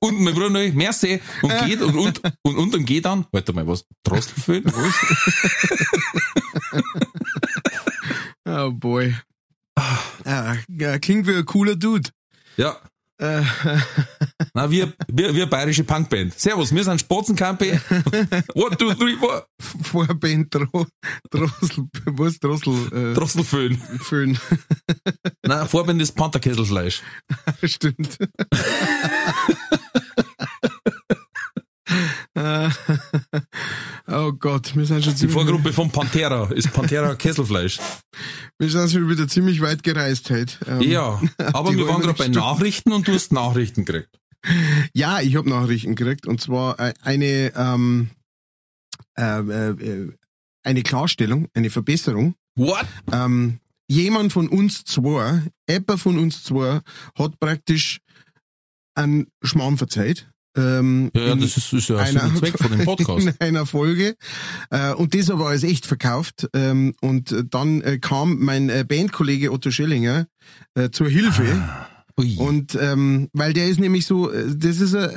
Speaker 1: Und mein Bruder merci, und geht, und, und, und, und dann geht dann, warte mal, was, Drosselföhn? Was? [laughs]
Speaker 2: Oh boy. Ah, ja, klingt wie ein cooler Dude.
Speaker 1: Ja.
Speaker 2: Äh, [laughs]
Speaker 1: Na, wir, wir, wir bayerische Punkband. Servus, wir sind Spatzenkampe. [laughs] One, two, three, four.
Speaker 2: Vorband Dro Drossel, was Drossel, äh,
Speaker 1: Drosselföhn.
Speaker 2: Föhn.
Speaker 1: Na, Vorband ist Pantherkesselfleisch.
Speaker 2: Stimmt. [laughs] oh Gott, wir sind schon
Speaker 1: Die Vorgruppe von Pantera ist Pantera Kesselfleisch. [laughs]
Speaker 2: wir sind schon wieder ziemlich weit gereist heute. Ähm,
Speaker 1: Ja, [laughs] aber wir waren gerade bei Nachrichten und du hast Nachrichten gekriegt.
Speaker 2: Ja, ich habe Nachrichten gekriegt und zwar äh, eine ähm, äh, äh, eine Klarstellung, eine Verbesserung.
Speaker 1: What?
Speaker 2: Ähm, jemand von uns zwei, jemand von uns zwei, hat praktisch einen Schmarrn verzeiht. Ähm,
Speaker 1: Ja, ja, das ist, ist ja
Speaker 2: einer-
Speaker 1: und Zweck von dem [laughs] Podcast.
Speaker 2: in einer Folge äh, und das aber als echt verkauft ähm, und äh, dann äh, kam mein äh, Bandkollege Otto Schellinger äh, zur Hilfe
Speaker 1: Ui.
Speaker 2: und ähm, weil der ist nämlich so, äh, das ist ein,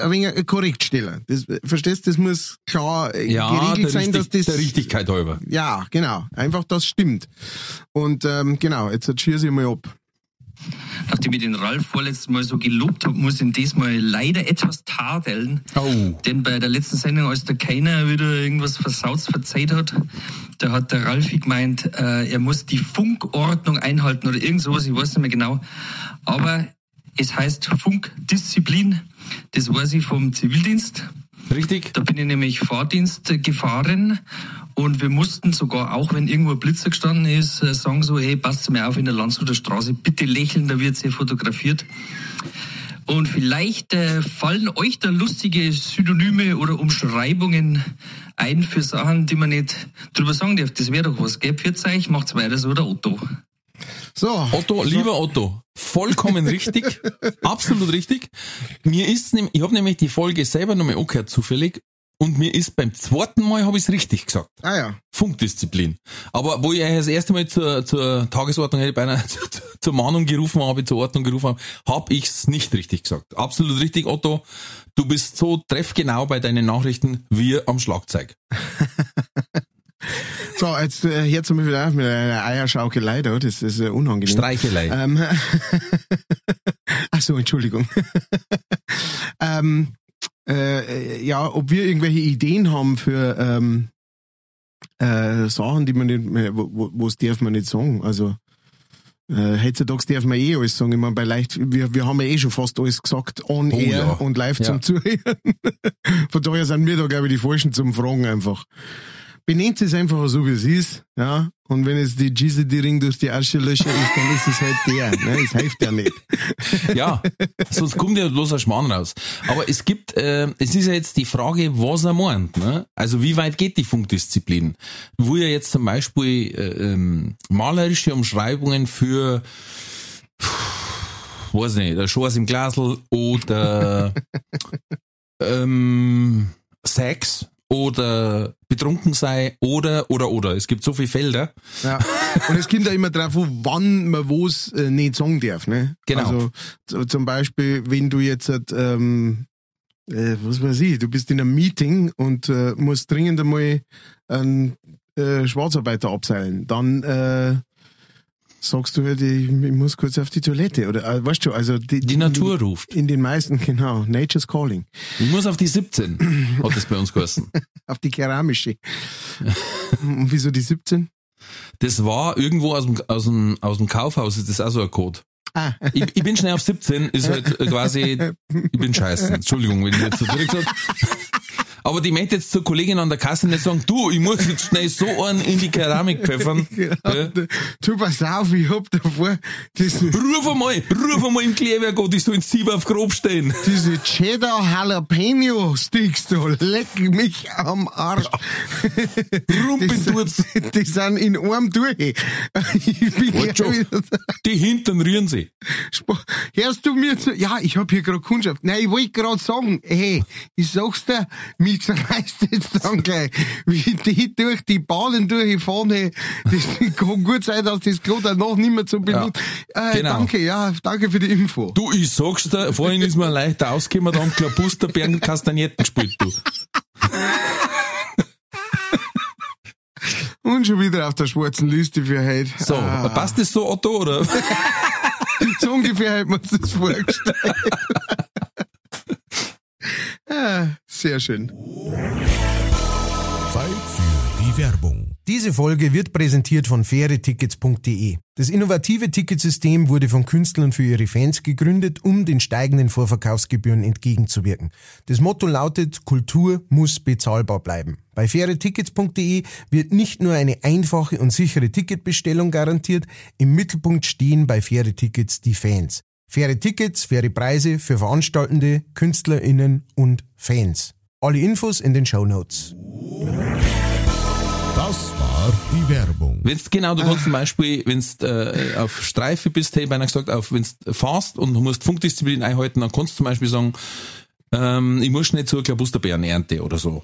Speaker 2: ein wenig ein Korrektsteller. Das, verstehst, das muss klar äh,
Speaker 1: ja,
Speaker 2: geregelt
Speaker 1: der,
Speaker 2: sein, dass
Speaker 1: richtig,
Speaker 2: das
Speaker 1: der Richtigkeit halber.
Speaker 2: ja, genau. Einfach das stimmt. Und ähm, genau, jetzt schieße ich mal ab.
Speaker 3: Nachdem ich den Ralf vorletztes Mal so gelobt habe, muss ich ihn diesmal leider etwas tadeln.
Speaker 1: Oh.
Speaker 3: Denn bei der letzten Sendung, als der Keiner wieder irgendwas versauts verzeiht hat, da hat der Ralfi gemeint, äh, er muss die Funkordnung einhalten oder irgend sowas, ich weiß nicht mehr genau. Aber es heißt Funkdisziplin, das weiß ich vom Zivildienst.
Speaker 1: Richtig?
Speaker 3: Da bin ich nämlich Fahrdienst gefahren und wir mussten sogar, auch wenn irgendwo ein Blitzer gestanden ist, äh, sagen so, hey, passt mir auf in der Landshuter Straße, bitte lächeln, da wird sehr fotografiert. Und vielleicht äh, fallen euch da lustige Synonyme oder Umschreibungen ein für Sachen, die man nicht drüber sagen darf. Das wäre doch was, gell? Pfiat euch, macht's weiter so, der Otto.
Speaker 2: So,
Speaker 1: Otto, lieber Otto, vollkommen richtig, [laughs] absolut richtig. Mir ist, ich habe nämlich die Folge selber nochmal angehört zufällig und mir ist beim zweiten Mal habe ich es richtig gesagt.
Speaker 2: ah ja.
Speaker 1: Funkdisziplin. Aber wo ich das erste Mal zur, zur Tagesordnung, hätte beinahe [laughs] zur, zur Mahnung gerufen habe, zur Ordnung gerufen habe, habe ich es nicht richtig gesagt. Absolut richtig, Otto. Du bist so treffgenau bei deinen Nachrichten wie am Schlagzeug. [laughs]
Speaker 2: So, jetzt äh, hört mal wieder auf mit einer Eierschaukelei da, das ist äh, unangenehm.
Speaker 1: Streichelei.
Speaker 2: Ähm, [laughs] ach so, Entschuldigung. [laughs] ähm, äh, ja, ob wir irgendwelche Ideen haben für ähm, äh, Sachen, die man nicht, mehr- wo, wo, wo's darf man nicht sagen. Also äh, heutzutage darf man eh alles sagen. Ich meine, bei leicht, wir, wir haben ja eh schon fast alles gesagt, on
Speaker 1: Oh
Speaker 2: air
Speaker 1: ja.
Speaker 2: und live
Speaker 1: Ja.
Speaker 2: zum Zuhören. [laughs] Von daher sind wir da, glaube ich, die Falschen zum Fragen einfach. Benehmt es einfach so, wie es ist, ja. Und wenn jetzt die Gise die Ring durch die Asche löscher ist, dann ist es halt der, ne. Es hilft ja nicht. [laughs]
Speaker 1: Ja, sonst kommt ja bloß ein Schmarrn raus. Aber es gibt, äh, es ist ja jetzt die Frage, was er meint. Ne? Also wie weit geht die Funkdisziplin? Wo ja jetzt zum Beispiel äh, ähm, malerische Umschreibungen für, weiß nicht, der Schoß im Glasl oder [laughs] ähm, Sex oder betrunken sei oder oder oder. Es gibt so viele Felder.
Speaker 2: Ja. Und es kommt ja immer drauf, an, wann man was äh, nicht sagen darf, ne?
Speaker 1: Genau.
Speaker 2: Also zum Beispiel, wenn du jetzt halt, ähm, äh, was weiß ich, du bist in einem Meeting und äh, musst dringend einmal einen äh, Schwarzarbeiter abseilen, dann äh, sagst du halt, ich, muss kurz auf die Toilette. Oder äh, weißt du, also die,
Speaker 1: Die Natur ruft.
Speaker 2: In den meisten, [laughs] genau, Nature's Calling.
Speaker 1: Ich muss auf die 17, hat das bei uns geheißen. [laughs]
Speaker 2: Auf die keramische. und wieso die 17?
Speaker 1: Das war irgendwo aus dem, aus dem, aus dem Kaufhaus, ist das auch so ein Code.
Speaker 2: Ah,
Speaker 1: Ich, ich bin schnell auf 17, ist halt [laughs] quasi, ich bin scheiße. Entschuldigung, wenn ich jetzt so direkt sage. Aber die möchte jetzt zur Kollegin an der Kasse nicht sagen, du, ich muss jetzt schnell so einen in die Keramik pfeffern. [laughs] Ja.
Speaker 2: du pass auf, ich hab davor diese,
Speaker 1: Ruf einmal, ruf einmal im Klärwerk an, die sollen Sieb auf Grob stehen.
Speaker 2: diese Cheddar Jalapeno Sticks da, leck mich am Arsch.
Speaker 1: Rumpel tut's.
Speaker 2: Die sind in einem durch. [laughs] Ich bin wieder
Speaker 1: Die Hintern rühren sie.
Speaker 2: Hörst du mir zu? Ja, ich hab hier gerade Kundschaft. Nein, ich wollte gerade sagen, hey, ich sag's dir, mich zerreißt jetzt dann gleich, wie die durch die Bahnen durchfahren, hey, das kann gut sein, dass das Klo danach nicht mehr zu benutzen. äh,
Speaker 1: genau.
Speaker 2: Danke, ja, danke für die Info.
Speaker 1: Du, ich sag's dir, vorhin ist mir leicht ausgekommen, da haben Klabusterbeeren Kastagnetten gespielt, du. [laughs]
Speaker 2: Und schon wieder auf der schwarzen Liste für heute.
Speaker 1: So,
Speaker 2: Ah,
Speaker 1: passt das so, Otto, oder? [laughs]
Speaker 2: so ungefähr hätten wir uns das vorgestellt. [laughs] ah, sehr schön.
Speaker 4: Zeit für die Werbung.
Speaker 5: Diese Folge wird präsentiert von fairetickets.de. Das innovative Ticketsystem wurde von Künstlern für ihre Fans gegründet, um den steigenden Vorverkaufsgebühren entgegenzuwirken. Das Motto lautet, Kultur muss bezahlbar bleiben. Bei fairetickets.de wird nicht nur eine einfache und sichere Ticketbestellung garantiert, im Mittelpunkt stehen bei faire Tickets die Fans. Faire Tickets, faire Preise für Veranstaltende, KünstlerInnen und Fans. Alle Infos in den Show Notes.
Speaker 4: Das war die Werbung.
Speaker 1: Wenn's genau, du kannst zum Beispiel, wenn's äh, auf Streife bist, ich beinahe gesagt, auf wenn's fast und du musst Funkdisziplin einhalten, dann kannst du zum Beispiel sagen, ähm, ich muss nicht zur Klabusterbeerenernte oder so.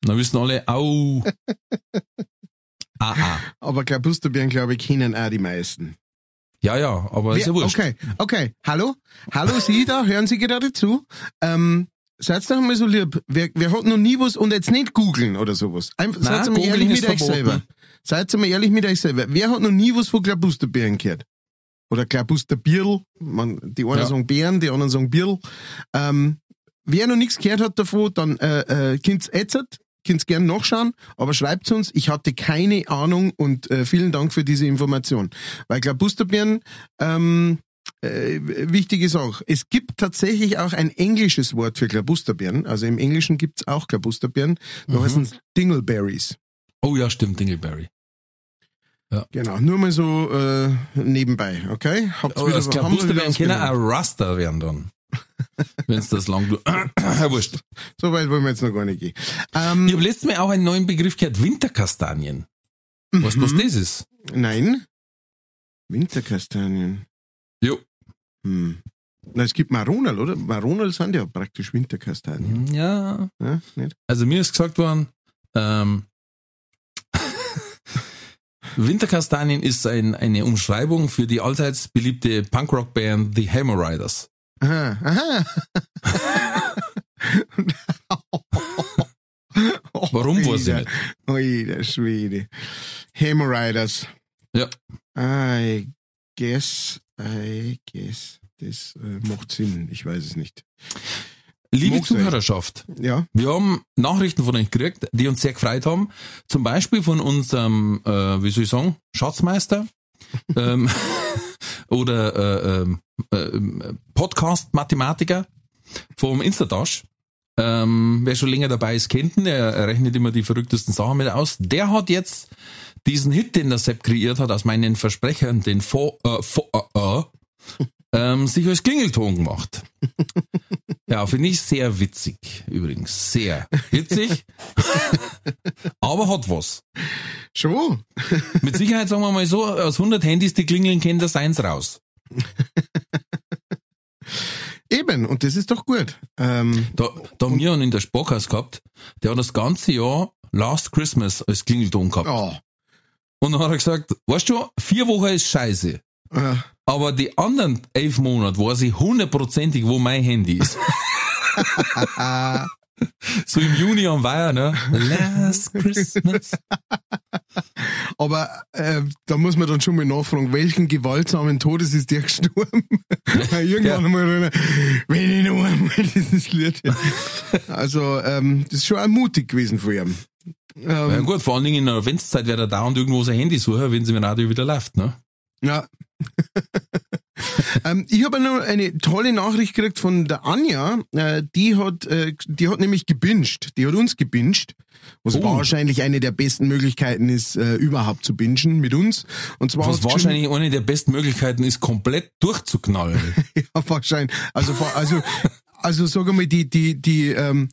Speaker 1: Dann wissen alle, au. [laughs] ah, ah.
Speaker 2: Aber Klabusterbeeren, glaube ich, kennen auch die meisten.
Speaker 1: Ja, ja, aber ist ja wurscht.
Speaker 2: okay, okay. Hallo? Hallo, Sie da? Hören Sie gerade zu? Ähm, seid doch mal so lieb. Wer, wer hat noch nie was und jetzt nicht googeln oder sowas? Einfach,
Speaker 1: Nein,
Speaker 2: seid mal ehrlich mit euch selber. Seid mal ehrlich mit euch selber. Wer hat noch nie was von Klabusterbeeren gehört? Oder Klabusterbierl? Man, die einen
Speaker 1: Ja.
Speaker 2: sagen Beeren, die anderen sagen Bierl. Ähm, wer noch nichts gehört hat davon, dann äh, äh, könnt's ätzert, könnt's gern nachschauen, aber schreibt's uns. Ich hatte keine Ahnung und äh, vielen Dank für diese Information. Weil Klabusterbeeren, ähm, äh, wichtige Sache. Es gibt tatsächlich auch ein englisches Wort für Klabusterbeeren. Also im Englischen gibt's auch Klabusterbeeren. Da
Speaker 1: Mhm.
Speaker 2: heißen Dingleberries.
Speaker 1: Oh ja, stimmt, Dingleberry.
Speaker 2: Genau, nur mal so äh, nebenbei, okay? Habt's
Speaker 1: Oh, das
Speaker 2: haben wir
Speaker 1: Klabusterbeeren
Speaker 2: wieder
Speaker 1: können auch Raster werden dann. Wenn's das lang du ja, [coughs] wurscht.
Speaker 2: So weit wollen wir jetzt noch gar nicht gehen.
Speaker 1: Ich
Speaker 2: Ähm,
Speaker 1: habe letztes Mal auch einen neuen Begriff gehört, Winterkastanien. Was, was
Speaker 2: mhm.
Speaker 1: das ist?
Speaker 2: Nein. Winterkastanien.
Speaker 1: Jo.
Speaker 2: Hm. Na, es gibt Maronal, oder? Maronal sind ja praktisch Winterkastanien.
Speaker 1: Ja.
Speaker 2: Ja, nicht?
Speaker 1: Also mir ist gesagt worden, ähm, [laughs] Winterkastanien ist ein, eine Umschreibung für die allseits beliebte Punkrock-Band The Hammer Riders.
Speaker 2: Aha.
Speaker 1: Warum ich
Speaker 2: Alter.
Speaker 1: nicht?
Speaker 2: Ui, der Schwede. Hammer Riders.
Speaker 1: Ja.
Speaker 2: I guess, I guess. Das äh, macht Sinn. Ich weiß es nicht.
Speaker 1: Liebe
Speaker 2: Mag.
Speaker 1: Zuhörerschaft,
Speaker 2: Ja.
Speaker 1: wir haben Nachrichten von euch gekriegt, die uns sehr gefreut haben. Zum Beispiel von unserem, äh, wie soll ich sagen, Schatzmeister [laughs] ähm, oder äh, ähm, äh, Podcast-Mathematiker vom Instatasch. Ähm, wer schon länger dabei ist, kennt ihn. Er, rechnet immer die verrücktesten Sachen mit aus. Der hat jetzt diesen Hit, den der Sepp kreiert hat, aus meinen Versprechern, den Fo, äh, Fo, äh, äh, ähm, sich als Klingelton gemacht. [laughs] Ja, finde ich sehr witzig, übrigens. Sehr witzig. [laughs] Aber hat was.
Speaker 2: Schon.
Speaker 1: Mit Sicherheit sagen wir mal so, aus 100 Handys, die klingeln, kennt das eins raus.
Speaker 2: Eben, und das ist doch gut. Ähm,
Speaker 1: Da, da haben wir einen in der Sparkasse gehabt, der hat das ganze Jahr Last Christmas als Klingelton gehabt.
Speaker 2: ja.
Speaker 1: Und dann hat er gesagt, weißt du, vier Wochen ist scheiße.
Speaker 2: Äh,
Speaker 1: Aber die anderen elf Monate weiß ich hundertprozentig, wo mein Handy ist. [laughs] so im Juni am Weiher, ne? Last Christmas.
Speaker 2: aber äh, da muss man dann schon mal nachfragen, welchen gewaltsamen Todes ist der gestorben? [laughs] Irgendwann
Speaker 1: Ja.
Speaker 2: mal, wenn ich noch einmal dieses Lied. Also, ähm, das ist schon auch mutig gewesen von ihm.
Speaker 1: Ja
Speaker 2: Ähm,
Speaker 1: gut, vor allen Dingen in der Adventszeit wird er dauernd irgendwo sein Handy suchen, wenn sie im Radio wieder läuft, ne?
Speaker 2: Ja. [laughs] ähm, ich habe noch eine tolle Nachricht gekriegt von der Anja. Äh, die hat, äh, die hat nämlich gebinged. Die hat uns gebinged. Was
Speaker 1: Oh.
Speaker 2: wahrscheinlich eine der besten Möglichkeiten ist, äh, überhaupt zu bingen mit uns. Und zwar
Speaker 1: Was wahrscheinlich eine der besten Möglichkeiten ist, komplett durchzuknallen. [laughs]
Speaker 2: ja, wahrscheinlich. Also, also, also sag mal, die, die, die, ähm,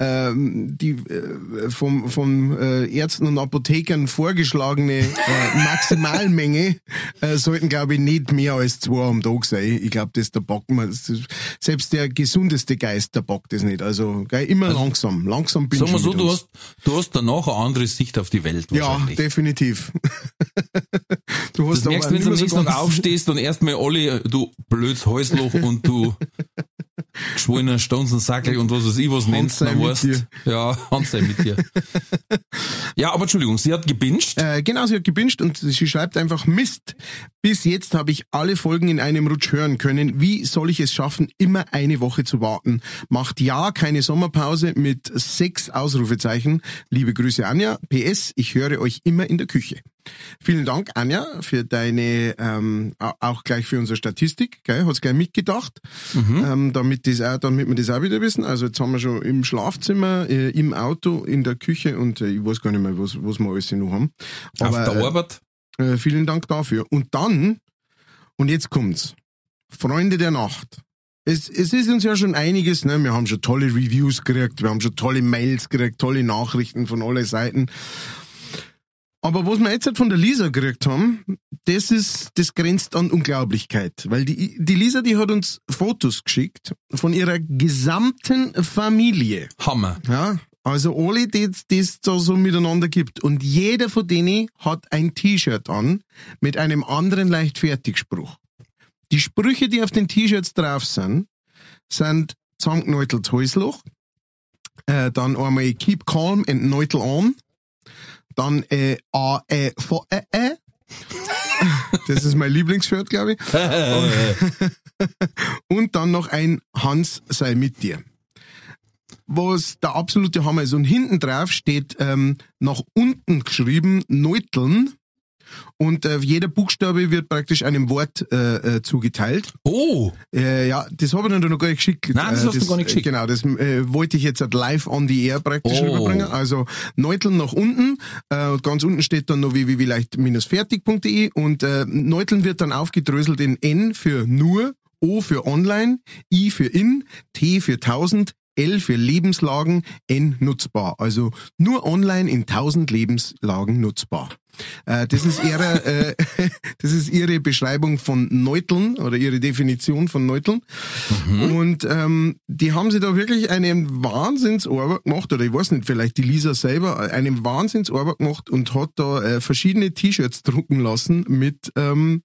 Speaker 2: ähm, die äh, vom, vom äh, Ärzten und Apothekern vorgeschlagene äh, [laughs] Maximalmenge äh, sollten, glaube ich, nicht mehr als zwei am Tag sein. Ich glaube, das man. Das ist, selbst der gesundeste Geist, der bockt das nicht. Also gell, immer langsam, langsam bin
Speaker 1: Sag mal
Speaker 2: ich
Speaker 1: so, du hast, du hast danach eine andere Sicht auf die Welt
Speaker 2: Ja, definitiv. [laughs] du
Speaker 1: das
Speaker 2: hast
Speaker 1: merkst,
Speaker 2: aber
Speaker 1: wenn du am nächsten Tag aufstehst und erstmal alle, du blöds Häusloch und du [laughs] geschwollener Stonzensackel und was weiß ich, was nennst du
Speaker 2: dir.
Speaker 1: Ja, Hans sei mit dir. [laughs] ja, aber Entschuldigung, sie hat gebinged.
Speaker 2: Äh, genau, sie hat gebinged und sie schreibt einfach Mist. Bis jetzt habe ich alle Folgen in einem Rutsch hören können. Wie soll ich es schaffen, immer eine Woche zu warten? Macht ja keine Sommerpause mit sechs Ausrufezeichen. Liebe Grüße, Anja. PS, ich höre euch immer in der Küche. Vielen Dank, Anja, für deine, ähm, au- auch gleich für unsere Statistik, gell? Hat's gleich mitgedacht, ähm, damit, das auch, damit wir das auch wieder wissen. Also jetzt haben wir schon im Schlafzimmer, äh, im Auto, in der Küche und äh, ich weiß gar nicht mehr, was, was wir alles noch haben.
Speaker 1: auf
Speaker 2: Aber,
Speaker 1: der
Speaker 2: äh,
Speaker 1: Arbeit.
Speaker 2: äh, vielen Dank dafür. Und dann, und jetzt kommt's, Freunde der Nacht. Es, es ist uns ja schon einiges, ne? wir haben schon tolle Reviews gekriegt, wir haben schon tolle Mails gekriegt, tolle Nachrichten von allen Seiten. Aber was wir jetzt halt von der Lisa gekriegt haben, das ist, das grenzt an Unglaublichkeit. Weil die, die Lisa, die hat uns Fotos geschickt von ihrer gesamten Familie.
Speaker 1: Hammer.
Speaker 2: Ja, also alle, die es da so miteinander gibt. Und jeder von denen hat ein T-Shirt an mit einem anderen Leichtfertigspruch. Die Sprüche, die auf den T-Shirts drauf sind, sind zusammengeneutelt Häusloch, äh, dann einmal Keep Calm and Neutel on, dann äh, A, Ä, V, Ä, Ä. Das ist mein Lieblingsshirt, glaube ich. [laughs] Und dann noch ein Hans sei mit dir was der absolute Hammer ist. Und hinten drauf steht ähm, nach unten geschrieben Neuteln. Und äh, jeder Buchstabe wird praktisch einem Wort äh, äh, zugeteilt.
Speaker 1: Oh,
Speaker 2: Äh, ja, das habe ich dir noch gar nicht geschickt.
Speaker 1: Nein, das
Speaker 2: äh,
Speaker 1: hast du gar nicht geschickt.
Speaker 2: äh, Genau, das äh, wollte ich jetzt halt live on the air praktisch
Speaker 1: Oh.
Speaker 2: rüberbringen. Also Neuteln nach unten äh, und ganz unten steht dann noch www.leicht-fertig.de und äh, Neuteln wird dann aufgedröselt in N für nur, O für online, I für in, T für 1000, L für Lebenslagen, N nutzbar. Also nur online in 1000 Lebenslagen nutzbar. Äh, das ist ihre, äh, [laughs] das ist ihre Beschreibung von Neuteln oder ihre Definition von Neuteln. Und ähm, die haben sie da wirklich einen Wahnsinnsarbeit gemacht, oder ich weiß nicht, vielleicht die Lisa selber, einen Wahnsinnsarbeit gemacht und hat da äh, verschiedene T-Shirts drucken lassen mit, ähm,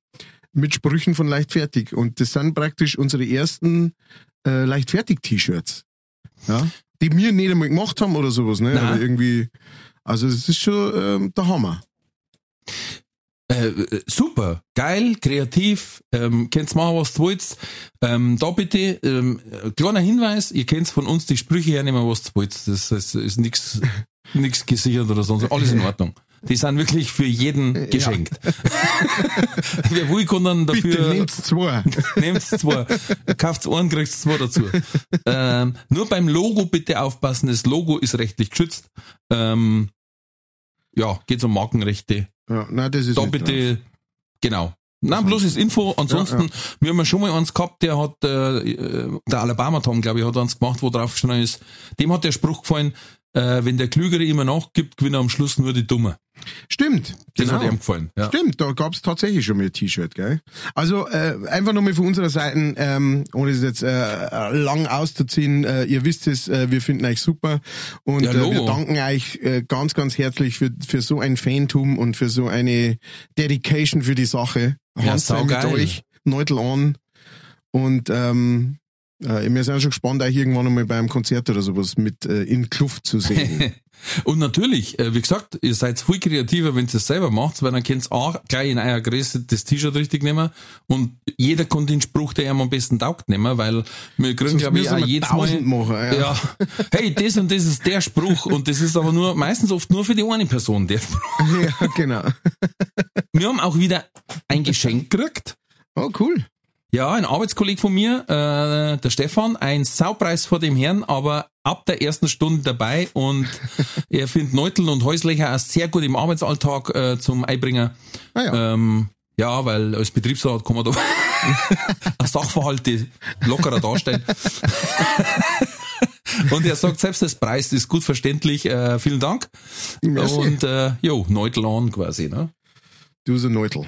Speaker 2: mit Sprüchen von Leichtfertig. Und das sind praktisch unsere ersten äh, Leichtfertig-T-Shirts. Ja? Die wir nicht einmal gemacht haben oder sowas, ne?
Speaker 1: Nein.
Speaker 2: Aber irgendwie, also es ist schon ähm, der Hammer.
Speaker 1: Äh, äh, super, geil, kreativ, ähm, könnt's machen, was du wollt. Ähm, da bitte, ähm, äh, kleiner Hinweis, ihr könnt von uns die Sprüche hernehmen, was du wollt. Das, das ist nix, [laughs] nix gesichert oder sonst, alles in Ordnung. Die sind wirklich für jeden geschenkt. [laughs] Wer will, kann dann dafür...
Speaker 2: Bitte nehmt's zwei. [laughs]
Speaker 1: Nehmt zwei. Kauft einen, kriegt zwei dazu. Ähm, nur beim Logo bitte aufpassen. Das Logo ist rechtlich geschützt. Ähm, ja, geht um Markenrechte.
Speaker 2: Ja, nein, das ist
Speaker 1: Da bitte, genau. Nein, bloß das Info. Ansonsten,
Speaker 2: Ja,
Speaker 1: wir haben ja schon mal eins gehabt, der hat, äh, der Alabama Tom, glaube ich, hat eins gemacht, wo drauf gestanden ist. Dem hat der Spruch gefallen, äh, wenn der Klügere immer nachgibt, gewinnt er am Schluss nur die Dumme.
Speaker 2: Stimmt.
Speaker 1: Das
Speaker 2: genau.
Speaker 1: hat ihm gefallen. Ja.
Speaker 2: Stimmt, da gab's tatsächlich schon mal ein T-Shirt, gell? Also äh, einfach nochmal von unserer Seite, ähm, ohne es jetzt äh, lang auszuziehen, äh, ihr wisst es, äh, wir finden euch super und
Speaker 1: Ja,
Speaker 2: äh, wir danken euch äh, ganz, ganz herzlich für, für so ein Fantum und für so eine Dedication für die Sache.
Speaker 1: Ja,
Speaker 2: Hand sei mit euch, Neutel an und ähm, äh, wir sind auch schon gespannt, euch irgendwann einmal beim Konzert oder sowas mit äh, in Kluft zu sehen. [laughs]
Speaker 1: Und natürlich, äh, wie gesagt, ihr seid viel kreativer, wenn ihr es selber macht, weil dann könnt ihr auch gleich in eurer Größe das T-Shirt richtig nehmen und jeder kann den Spruch, der ihm am besten taugt, nehmen, weil wir kriegen, glaube ich, auch jedes Mal,
Speaker 2: machen, ja.
Speaker 1: ja, hey, das und das ist der Spruch und das ist aber nur, meistens oft nur für die eine Person der Spruch. [laughs]
Speaker 2: ja, genau.
Speaker 1: Wir haben auch wieder ein Geschenk gekriegt.
Speaker 2: Oh, cool.
Speaker 1: Ja, ein Arbeitskollege von mir, äh, der Stefan, ein Saupreis vor dem Herrn, aber ab der ersten Stunde dabei und [laughs] er findet Neuteln und Häuslecher auch sehr gut im Arbeitsalltag äh, zum Einbringen.
Speaker 2: Ah, ja.
Speaker 1: Ähm, ja, weil als Betriebsrat kann man da [laughs] [laughs] Sachverhalte lockerer darstellen. und er sagt, selbst das Preis ist gut verständlich. Äh, vielen Dank.
Speaker 2: Merci.
Speaker 1: Und äh, jo, Neutel an quasi. Ne?
Speaker 2: Du so Neutel.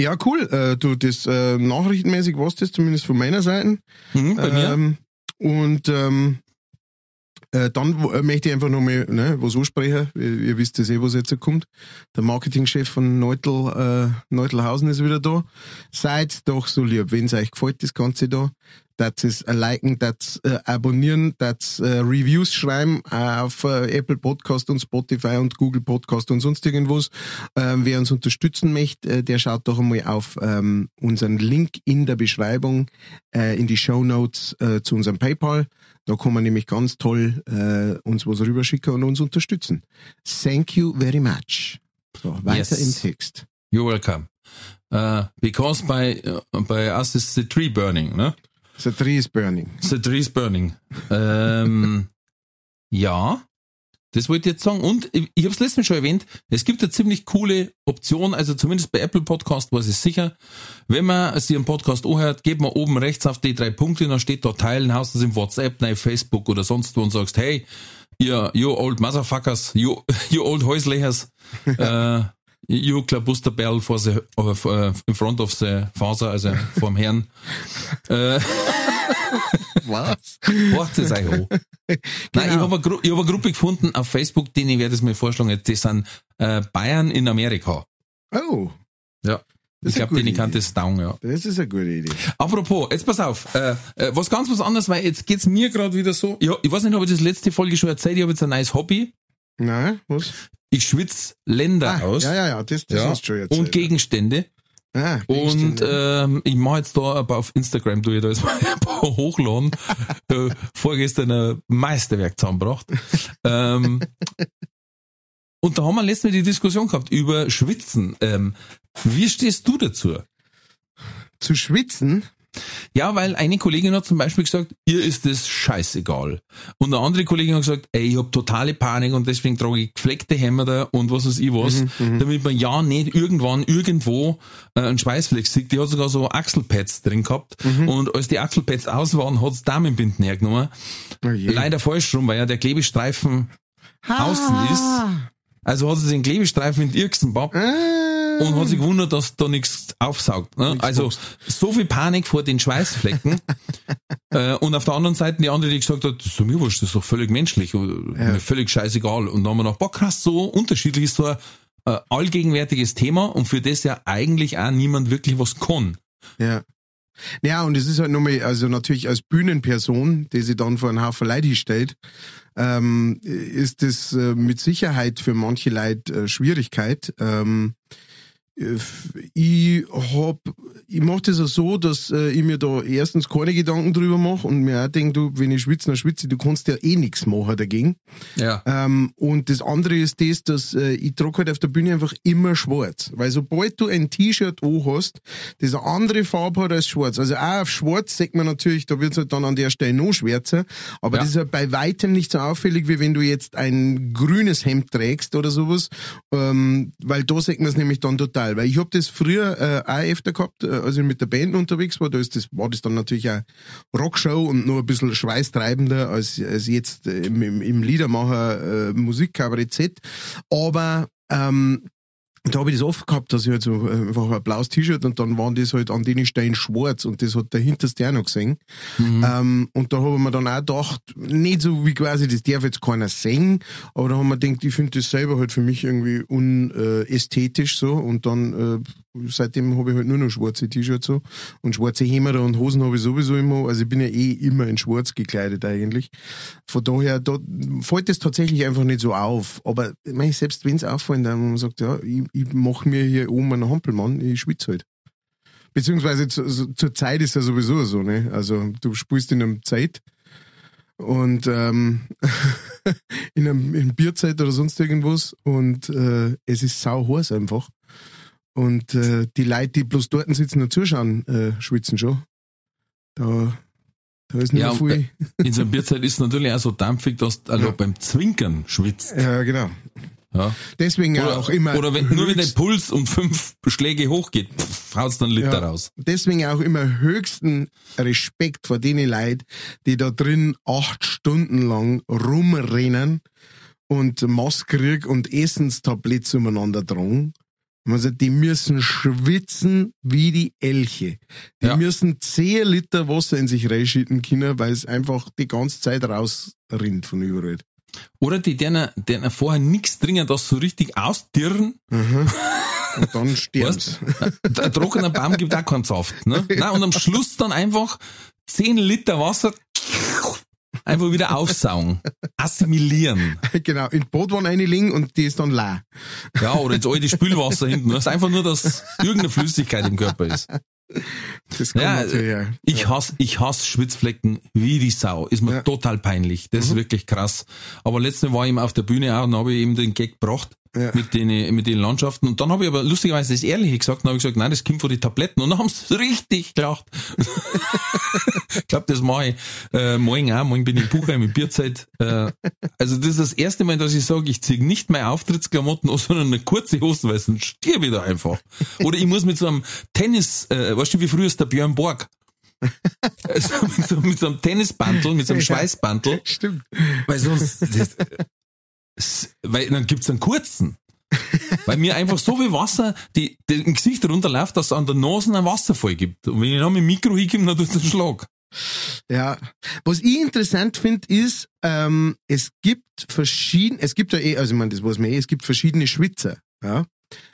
Speaker 2: Ja, cool. Äh, du, das äh, nachrichtenmäßig war's das, zumindest von meiner Seite.
Speaker 1: Mhm, bei mir.
Speaker 2: Ähm, und ähm, äh, dann äh, möchte ich einfach nochmal ne, was ansprechen. Ihr, ihr wisst das eh, was jetzt kommt. Der Marketingchef von Neutel, äh, Neutelhausen ist wieder da. Seid doch so lieb, wenn es euch gefällt, das Ganze da. Das ist liken, das äh, abonnieren, das äh, Reviews schreiben äh, auf äh, Apple Podcast und Spotify und Google Podcast und sonst irgendwas. Ähm, wer uns unterstützen möchte, äh, der schaut doch einmal auf ähm, unseren Link in der Beschreibung, in die Show Notes zu unserem PayPal. Da kann man nämlich ganz toll äh, uns was rüberschicken und uns unterstützen. Thank you very much. So, weiter
Speaker 1: Yes.
Speaker 2: im Text.
Speaker 1: You're welcome. Uh, because by, uh, by us is the tree burning, ne?
Speaker 2: The tree is burning.
Speaker 1: The tree is burning. ähm, [laughs] ja, das wollte ich jetzt sagen. Und ich, ich habe es letztes Mal schon erwähnt, es gibt eine ziemlich coole Option, also zumindest bei Apple Podcast weiß ich sicher. Wenn man sich einen Podcast anhört, geht man oben rechts auf die drei Punkte, dann steht da Teilen, haust das im WhatsApp, nein, Facebook oder sonst wo und sagst, hey, ihr, you old motherfuckers, you, [laughs] you old Häuslechers, [laughs] äh, you Klabusterberl for the, uh, in front of the Faser, also vorm Herrn. [laughs] Äh,
Speaker 2: Was?
Speaker 1: Macht es euch an. [laughs] Nein, ich habe eine, Gru ich hab eine Gruppe gefunden auf Facebook, denen ich werde es mir vorschlagen. Das sind äh, Bayern in Amerika.
Speaker 2: Oh,
Speaker 1: Ja.
Speaker 2: Das
Speaker 1: Ich glaube,
Speaker 2: gute
Speaker 1: kann das down, ja.
Speaker 2: das ist eine gute Idee.
Speaker 1: Apropos, jetzt pass auf, äh, äh, was ganz was anderes, weil jetzt geht's mir gerade wieder so. Ja, ich weiß nicht, ob ich das letzte Folge schon erzählt, ich habe jetzt ein neues Hobby.
Speaker 2: Nein, was?
Speaker 1: Ich schwitz Länder
Speaker 2: Ah,
Speaker 1: aus
Speaker 2: ja, ja, ja, das, das
Speaker 1: Ja.
Speaker 2: hast du schon erzählt.
Speaker 1: und Gegenstände.
Speaker 2: ah,
Speaker 1: Und ähm, ich mache jetzt da paar auf Instagram, tu ich da jetzt [laughs] mal ein paar hochladen. äh, vorgestern ein Meisterwerk zusammengebracht. ähm, und da haben wir letztes Mal die Diskussion gehabt über Schwitzen. Ähm, wie stehst du dazu?
Speaker 2: zu schwitzen?
Speaker 1: Ja, weil eine Kollegin hat zum Beispiel gesagt, ihr ist das scheißegal. Und eine andere Kollegin hat gesagt, ey, ich hab totale Panik und deswegen trage ich gefleckte Hemmer da und was weiß ich was, damit man ja nicht irgendwann irgendwo äh, einen Schweißfleck sieht. Die hat sogar so Achselpads drin gehabt und als die Achselpads aus waren, hat's Damenbinden hergenommen.
Speaker 2: Oh.
Speaker 1: Leider falsch rum, weil ja der Klebestreifen außen ist. Also hat sie den Klebestreifen in die Irksen gehabt
Speaker 2: Ah,
Speaker 1: und hat sich gewundert, dass da nichts aufsaugt. Ne? Also so viel Panik vor den Schweißflecken. [laughs] äh, und auf der anderen Seite die andere, die gesagt hat, das ist doch mir wurscht, das ist doch völlig menschlich, und mir völlig scheißegal. Und dann haben wir noch, boah krass, so unterschiedlich ist so ein äh, allgegenwärtiges Thema und für das ja eigentlich auch niemand wirklich was kann.
Speaker 2: Ja. Ja, und es ist halt nochmal, also natürlich als Bühnenperson, die sich dann vor einen Haufen Leute stellt, ähm, ist das äh, mit Sicherheit für manche Leute äh, Schwierigkeit. Ähm, äh, ich hab, ich mache das auch so, dass äh, ich mir da erstens keine Gedanken drüber mache und mir auch denke, du, wenn ich schwitze, dann schwitze du kannst ja eh nichts machen dagegen.
Speaker 1: Ja.
Speaker 2: Ähm, und das andere ist das, dass äh, ich trage halt auf der Bühne einfach immer schwarz. Weil sobald du ein T-Shirt an hast, das eine andere Farbe hat als schwarz. Also auch auf schwarz sagt man natürlich, da wird es halt dann an der Stelle noch schwärzer. Aber
Speaker 1: Ja.
Speaker 2: das ist halt bei weitem nicht so auffällig, wie wenn du jetzt ein grünes Hemd trägst oder sowas. Ähm, weil da sieht man es nämlich dann total. Weil ich habe das früher äh, auch öfter gehabt, äh, als ich mit der Band unterwegs war. Da ist das, war das dann natürlich auch Rockshow und nur ein bisschen schweißtreibender als, als jetzt im, im, im Liedermacher äh, Musikkabarett. Aber ähm, da habe ich das oft gehabt, dass ich halt so äh, einfach ein blaues T-Shirt und dann waren das halt an den Steinen schwarz und das hat der hinterste auch noch gesehen. Ähm, und da habe ich mir dann auch gedacht, nicht so wie quasi, das darf jetzt keiner singen, aber da haben wir gedacht, ich finde das selber halt für mich irgendwie unästhetisch so und dann äh, seitdem habe ich halt nur noch schwarze T-Shirts so und schwarze Hemder und Hosen habe ich sowieso immer, also ich bin ja eh immer in schwarz gekleidet eigentlich. Von daher, da fällt das tatsächlich einfach nicht so auf. Aber ich meine, selbst wenn es auffällt, dann man sagt, ja, ich, ich mache mir hier oben einen Hampelmann, ich schwitze halt. Beziehungsweise zu, so- zur Zeit ist ja sowieso so, ne? Also du spielst in einem Zeit und ähm, [laughs] in einem in Bierzeit oder sonst irgendwas und äh, es ist sau heiß einfach. Und äh, die Leute, die bloß dort sitzen und zuschauen, äh, schwitzen schon. Da, da ist nicht
Speaker 1: Ja,
Speaker 2: viel. [laughs]
Speaker 1: In so einer Bierzeit ist es natürlich auch so dampfig, dass du also beim Zwinkern schwitzt.
Speaker 2: Ja, genau.
Speaker 1: Ja.
Speaker 2: Deswegen ja
Speaker 1: Oder,
Speaker 2: auch immer.
Speaker 1: oder wenn, nur wenn der Puls um fünf Schläge hochgeht, haut's dann Liter
Speaker 2: Ja.
Speaker 1: raus.
Speaker 2: deswegen auch immer höchsten Respekt vor denen Leuten, die da drin acht Stunden lang rumrennen und Maskkrieg und Essenstabletts umeinander tragen. Also die müssen schwitzen wie die Elche. Die
Speaker 1: Ja.
Speaker 2: müssen 10 Liter Wasser in sich reinschütten können, weil es einfach die ganze Zeit rausrinnt von überall.
Speaker 1: Oder die, denen, denen vorher nichts trinken, das so richtig ausdirren. [laughs]
Speaker 2: Und dann.
Speaker 1: Weißt? Ein trockener Baum gibt auch keinen Saft. Ne? [laughs] Nein, und am Schluss dann einfach 10 Liter Wasser einfach wieder aufsaugen. Assimilieren. [laughs]
Speaker 2: genau, in die Bootwanne reinlegen und die ist dann leer.
Speaker 1: Ja, oder ins alte Spülwasser hinten. Das ist einfach nur, dass irgendeine Flüssigkeit im Körper ist.
Speaker 2: Das kann
Speaker 1: Ja,
Speaker 2: ja.
Speaker 1: Ich hasse, ich hasse Schwitzflecken wie die Sau. Ist mir
Speaker 2: Ja. Mhm.
Speaker 1: total peinlich. Das ist wirklich krass. Aber letztens war ich eben auf der Bühne auch und habe eben den Gag gebracht
Speaker 2: Ja.
Speaker 1: mit den, mit den Landschaften. Und dann habe ich aber lustigerweise das Ehrliche gesagt und habe ich gesagt, nein, das kommt von den Tabletten. Und dann haben sie richtig gelacht. [laughs] ich glaube, das mache ich äh, morgen auch. Morgen bin ich in Buchheim in Bierzeit. Äh, also das ist das erste Mal, dass ich sage, ich ziehe nicht meine Auftrittsklamotten aus, sondern eine kurze Hose, weil sonst stirb ich da einfach. Oder ich muss mit so einem Tennis, äh, weißt du, wie früher ist der Björn Borg. Also mit, so, mit so einem Tennisbantel, mit so einem
Speaker 2: Ja.
Speaker 1: Schweißbantel,
Speaker 2: Stimmt.
Speaker 1: weil sonst, das, weil dann gibt's einen kurzen. Weil mir einfach so viel Wasser, die, die im Gesicht runterläuft, dass es an der Nase einen Wasserfall gibt. Und wenn ich noch mit dem Mikro hinkomme, dann tut es einen Schlag.
Speaker 2: Ja. Was ich interessant finde, ist, ähm, es gibt verschiedene, es gibt ja eh, also ich meine, das weiß man eh, es gibt verschiedene Schwitzer. Ja.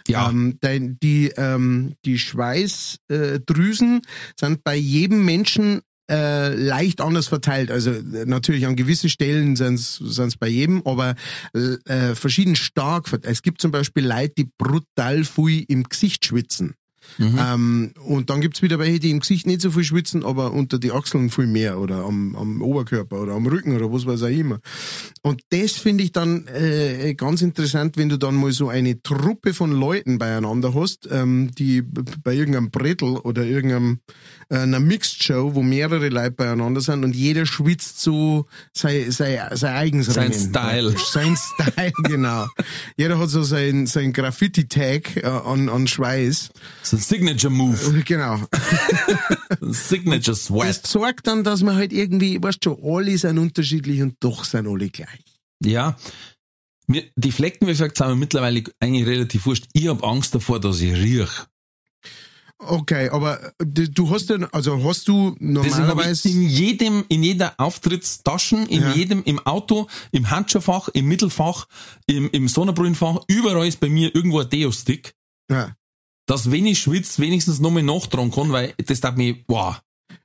Speaker 1: Ja,
Speaker 2: Ähm, dein, die, ähm, die Schweißdrüsen sind bei jedem Menschen äh, leicht anders verteilt. Also äh, natürlich an gewisse Stellen sind es bei jedem, aber äh, verschieden stark verteilt. Es gibt zum Beispiel Leute, die brutal viel im Gesicht schwitzen.
Speaker 1: Mhm.
Speaker 2: Ähm, und dann gibt's wieder welche, die im Gesicht nicht so viel schwitzen, aber unter die Achseln viel mehr oder am, am Oberkörper oder am Rücken oder was weiß auch immer. Und das finde ich dann äh, ganz interessant, wenn du dann mal so eine Truppe von Leuten beieinander hast, ähm, die bei irgendeinem Brettel oder irgendeinem äh, einer Mixed Show, wo mehrere Leute beieinander sind und jeder schwitzt so sein, sein, sein eigenes
Speaker 1: Sein
Speaker 2: Rennen.
Speaker 1: Style.
Speaker 2: Sein Style, [laughs] genau. Jeder hat so sein, sein Graffiti-Tag äh, an, an Schweiß.
Speaker 1: ein Signature Move,
Speaker 2: Genau. [laughs]
Speaker 1: ein Signature
Speaker 2: Das
Speaker 1: Sweat.
Speaker 2: sorgt dann, dass man halt irgendwie, weißt du, alle sind unterschiedlich und doch sind alle gleich.
Speaker 1: Ja. Mir, die Flecken, wie gesagt, sind mir mittlerweile eigentlich relativ wurscht. Ich habe Angst davor, dass ich riech.
Speaker 2: Okay, aber du du hast dann, also hast du normalerweise.
Speaker 1: in jedem, in jeder Auftrittstaschen, in
Speaker 2: Ja.
Speaker 1: jedem, im Auto, im Handschuhfach, im Mittelfach, im, im Sonnenbrillenfach, überall ist bei mir irgendwo ein Deo-Stick,
Speaker 2: Ja.
Speaker 1: Dass wenn ich schwitze, wenigstens noch mal nachtragen kann, weil das darf mich, wow.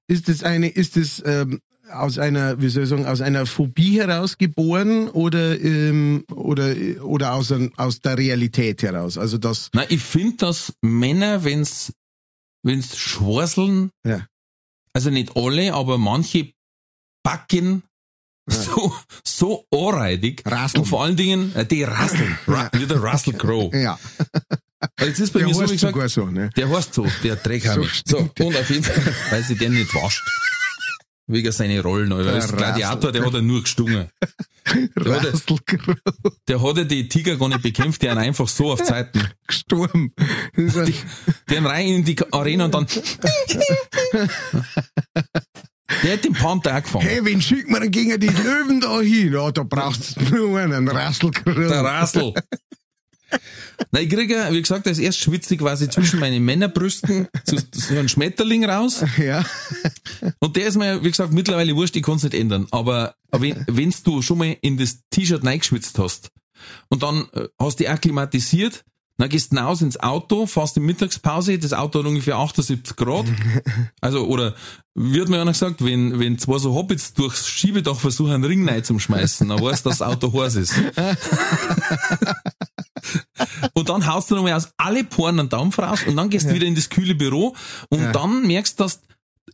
Speaker 2: Ist das eine, ist das ähm, aus einer, wie soll ich sagen, aus einer Phobie heraus geboren oder ähm, oder oder aus, ein, aus der Realität heraus? Also das,
Speaker 1: Na, ich finde, dass Männer, wenn's, wenn's schwarzeln,
Speaker 2: Ja.
Speaker 1: also nicht alle, aber manche backen [laughs] so, so anreidig.
Speaker 2: Rasseln.
Speaker 1: Und vor allen Dingen, äh, die rasseln. Ra wie der Russell Crowe.
Speaker 2: ja,
Speaker 1: Jetzt ist bei
Speaker 2: der
Speaker 1: mir so,
Speaker 2: heißt
Speaker 1: gesagt,
Speaker 2: sogar so, ne?
Speaker 1: Der heißt so, der [laughs] Dreckhammer.
Speaker 2: So
Speaker 1: So, und auf jeden Fall, [laughs] weil sie den nicht wascht. Wegen seine Rollen, weil
Speaker 2: Der
Speaker 1: Gladiator, der
Speaker 2: Rassel.
Speaker 1: hat er nur gestungen. Der hat, der hat ja die Tiger gar nicht bekämpft, die haben einfach so auf Zeiten.
Speaker 2: gestorben. Ein-
Speaker 1: Die haben rein in die Arena und dann. [laughs] Der hat den Panther auch gefangen.
Speaker 2: Hey, wen schickt man denn gegen die Löwen da hin? Ja, da brauchst du nur einen Rasselgrau.
Speaker 1: Der Rassel. Na, ich kriege, ja, wie gesagt, als erst schwitze ich quasi zwischen meinen Männerbrüsten so, so einen Schmetterling raus.
Speaker 2: Ja.
Speaker 1: Und der ist mir, wie gesagt, mittlerweile wurscht, ich kann es nicht ändern. Aber wenn wenn's du schon mal in das T-Shirt reingeschwitzt hast und dann äh, hast du dich akklimatisiert, dann gehst du raus ins Auto, fährst in Mittagspause, das Auto hat ungefähr 78 Grad. [laughs] Also, oder wird mir einer gesagt, wenn, wenn zwei so Hobbits durchs Schiebedach versuchen, einen Ring rein zum schmeißen, dann weißt du, dass das Auto heiß ist. [laughs] Und dann haust du nochmal aus alle Poren einen Dampf raus und dann gehst du wieder in das kühle Büro und
Speaker 2: Ja.
Speaker 1: dann merkst du, dass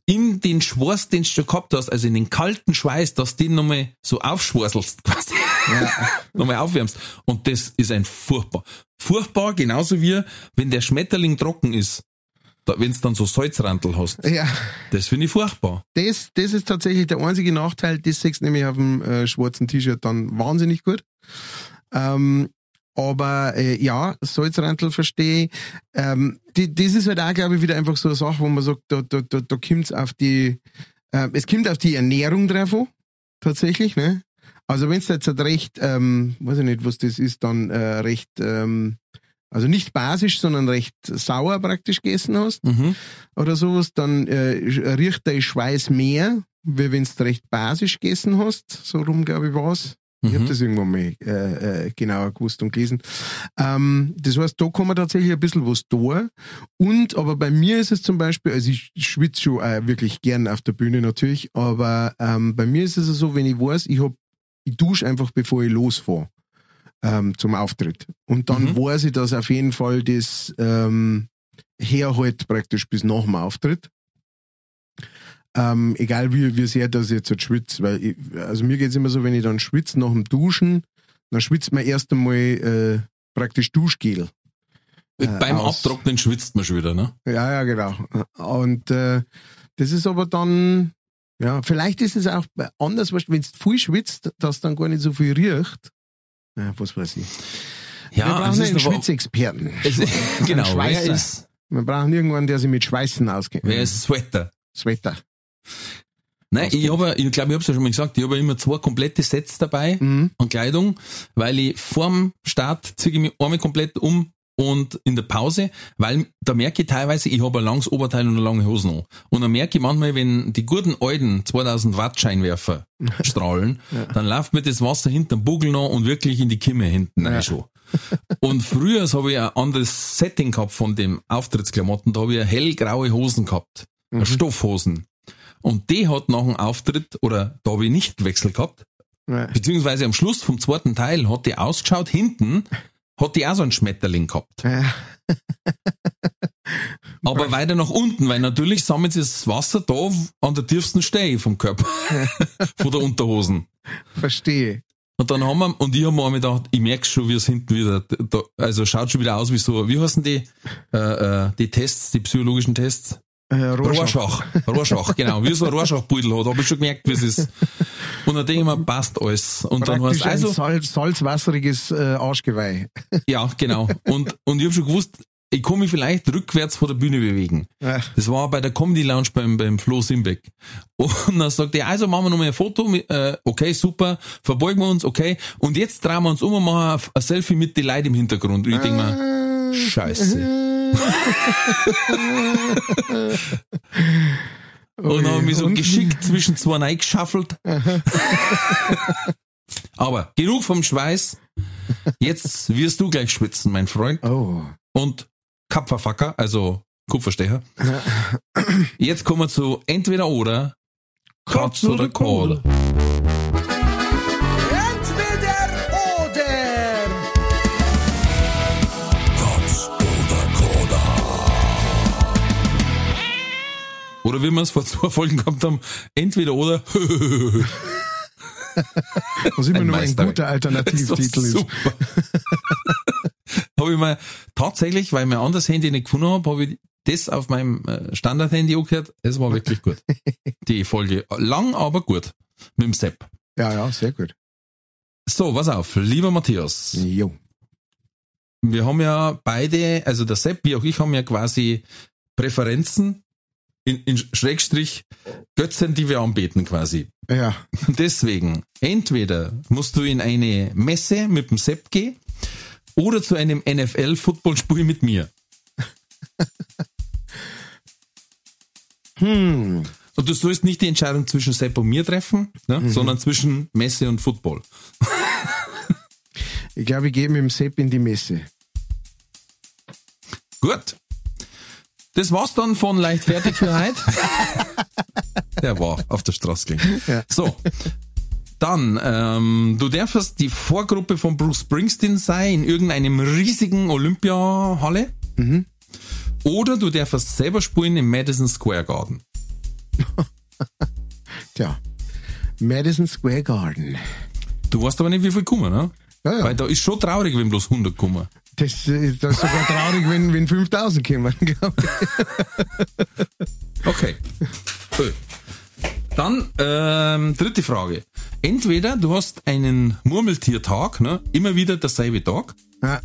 Speaker 1: in den Schweiß, den du schon gehabt hast, also in den kalten Schweiß, dass du den nochmal so aufschwurzelst [laughs] quasi. nochmal aufwärmst. Und das ist ein furchtbar. Furchtbar, genauso wie wenn der Schmetterling trocken ist. Da, wenn du dann so Salzrantel hast.
Speaker 2: Ja.
Speaker 1: Das finde ich furchtbar.
Speaker 2: Das, das ist tatsächlich der einzige Nachteil. Das siehst du nämlich auf dem äh, schwarzen T-Shirt dann wahnsinnig gut. Ähm, aber äh, ja, Salzrantel verstehe. Ähm, die, das ist halt auch, glaube ich, wieder einfach so eine Sache, wo man sagt, da, da, da, da kommt's auf die, äh, es kommt auf die Ernährung drauf an, tatsächlich, ne? Also wenn du jetzt halt recht, ähm, weiß ich nicht, was das ist, dann äh, recht, ähm, also nicht basisch, sondern recht sauer praktisch gegessen hast,
Speaker 1: Mhm.
Speaker 2: oder sowas, dann äh, riecht der Schweiß mehr, wie wenn du recht basisch gegessen hast. So rum, glaube ich, war's. Ich habe das irgendwann mal äh, äh, genauer gewusst und gelesen. Ähm, das heißt, da kann man tatsächlich ein bisschen was tun. Und aber bei mir ist es zum Beispiel, also ich schwitze schon auch wirklich gern auf der Bühne natürlich, aber ähm, bei mir ist es so, wenn ich weiß, ich hab, ich dusche einfach bevor ich losfahre ähm, zum Auftritt. Und dann
Speaker 1: Mhm.
Speaker 2: weiß ich, dass auf jeden Fall das ähm, herhält praktisch bis nach dem Auftritt. Ähm, egal wie, wie sehr das jetzt halt schwitzt, weil ich, also mir geht's immer so, wenn ich dann schwitze nach dem Duschen, dann schwitzt man erst einmal äh, praktisch Duschgel. Äh,
Speaker 1: Beim
Speaker 2: aus.
Speaker 1: Abtrocknen schwitzt man schon wieder, ne?
Speaker 2: Ja, ja, genau. Und äh, das ist aber dann, ja, vielleicht ist es auch anders, wenn es viel schwitzt, dass dann gar nicht so viel riecht. Ja, was weiß ich. Wir
Speaker 1: Ja,
Speaker 2: brauchen
Speaker 1: es
Speaker 2: einen Schwitzexperten.
Speaker 1: es, [laughs] genau,
Speaker 2: Schweißer.
Speaker 1: ist,
Speaker 2: Wir brauchen irgendwann, der sich mit Schweißen auskennt.
Speaker 1: wer ist Sweater?
Speaker 2: Das Wetter.
Speaker 1: Nein, ich habe, ich glaube, ich habe es ja schon mal gesagt, ich habe immer zwei komplette Sets dabei
Speaker 2: Mhm.
Speaker 1: an Kleidung, weil ich vorm Start ziehe ich mich einmal komplett um und in der Pause, weil da merke ich teilweise, ich habe ein langes Oberteil und eine lange Hose an. Und dann merke ich manchmal, wenn die guten alten 2000 Watt Scheinwerfer [laughs] strahlen, dann läuft mir das Wasser hinterm Bugel noch und wirklich in die Kimme hinten rein schon. Und früher habe ich ein anderes Setting gehabt von dem Auftrittsklamotten, da habe ich hellgraue Hosen gehabt, Stoffhosen. Und die hat nach dem Auftritt, oder da habe ich nicht Wechsel gehabt,
Speaker 2: Ja.
Speaker 1: beziehungsweise am Schluss vom zweiten Teil hat die ausgeschaut, hinten hat die auch so einen Schmetterling gehabt.
Speaker 2: Ja. [laughs]
Speaker 1: Aber weiter nach unten, weil natürlich sammelt sich das Wasser da an der tiefsten Stelle vom Körper, [laughs] von der Unterhosen.
Speaker 2: Verstehe.
Speaker 1: Und dann haben wir, und ich habe mir einmal gedacht, ich merke schon, wie es hinten wieder, da, also schaut schon wieder aus wie so, wie heißen die, äh, äh, die Tests, die psychologischen Tests?
Speaker 2: Äh, Rorschach.
Speaker 1: Rorschach. Rorschach, genau. Wie so ein Rorschach-Beutel hat, habe ich schon gemerkt, wie es ist. Und dann denke ich mir, passt alles. Und dann heißt
Speaker 2: Praktisch
Speaker 1: also,
Speaker 2: salz, salzwasseriges äh, Arschgeweih. [laughs]
Speaker 1: ja, genau. Und, und ich habe schon gewusst, ich kann mich vielleicht rückwärts vor der Bühne bewegen.
Speaker 2: Ja.
Speaker 1: Das war bei der Comedy Lounge beim, beim Flo Simbeck. Und dann sagt er, also machen wir nochmal ein Foto, äh, okay, super, verbeugen wir uns, okay. Und jetzt drehen wir uns um und machen ein, ein Selfie mit den Leuten im Hintergrund. Und ich denke mir, scheiße. [laughs] Und dann habe ich mich so
Speaker 2: Und-
Speaker 1: geschickt zwischen zwei reingeschaffelt. [laughs] Aber genug vom Schweiß. Jetzt wirst du gleich schwitzen, mein Freund.
Speaker 2: Oh.
Speaker 1: Und Kapferfacker, also Kupferstecher. Jetzt kommen wir zu entweder oder, Katz oder Kohl.
Speaker 5: Oder
Speaker 1: wie wir es vor zwei Folgen gehabt haben, entweder oder.
Speaker 2: Was immer
Speaker 1: Ein
Speaker 2: nur ein
Speaker 1: Meister.
Speaker 2: guter Alternativtitel ist. [laughs]
Speaker 1: Habe ich mal tatsächlich, weil ich mein anderes Handy nicht gefunden habe, habe ich das auf meinem äh, Standard-Handy angehört. Es war wirklich gut. [laughs] Die Folge. Lang, aber gut. Mit dem Sepp.
Speaker 2: Ja, ja, sehr gut.
Speaker 1: So, pass auf, lieber Matthias.
Speaker 2: Jo.
Speaker 1: Wir haben ja beide, also der Sepp wie auch ich, haben ja quasi Präferenzen in, in Schrägstrich Götzen, die wir anbeten quasi.
Speaker 2: Ja. [laughs]
Speaker 1: Deswegen, entweder musst du in eine Messe mit dem Sepp gehen oder zu einem NFL-Footballspiel mit mir. [laughs]
Speaker 2: Hm.
Speaker 1: Und du sollst nicht die Entscheidung zwischen Sepp und mir treffen, ne, sondern zwischen Messe und Football. [laughs]
Speaker 2: Ich glaube, ich gehe mit dem Sepp in die Messe.
Speaker 1: Gut. Das war's dann von Leichtfertig für heute. [laughs] Der war auf der Straße gelegen.
Speaker 2: Ja.
Speaker 1: So. Dann, ähm, du darfst die Vorgruppe von Bruce Springsteen sein in irgendeinem riesigen Olympiahalle. Oder du darfst selber spielen im Madison Square Garden. [laughs]
Speaker 2: Tja. Madison Square Garden.
Speaker 1: Du weißt aber nicht, wie viel kommen, ne?
Speaker 2: Ja, ja.
Speaker 1: Weil da ist schon traurig, wenn bloß 100 kommen.
Speaker 2: Das, äh, das ist sogar traurig, wenn, wenn 5000 kommen, [laughs] glaube ich.
Speaker 1: Okay. Cool. Dann ähm, dritte Frage. Entweder du hast einen Murmeltiertag, ne, immer wieder derselbe Tag,
Speaker 2: Ja.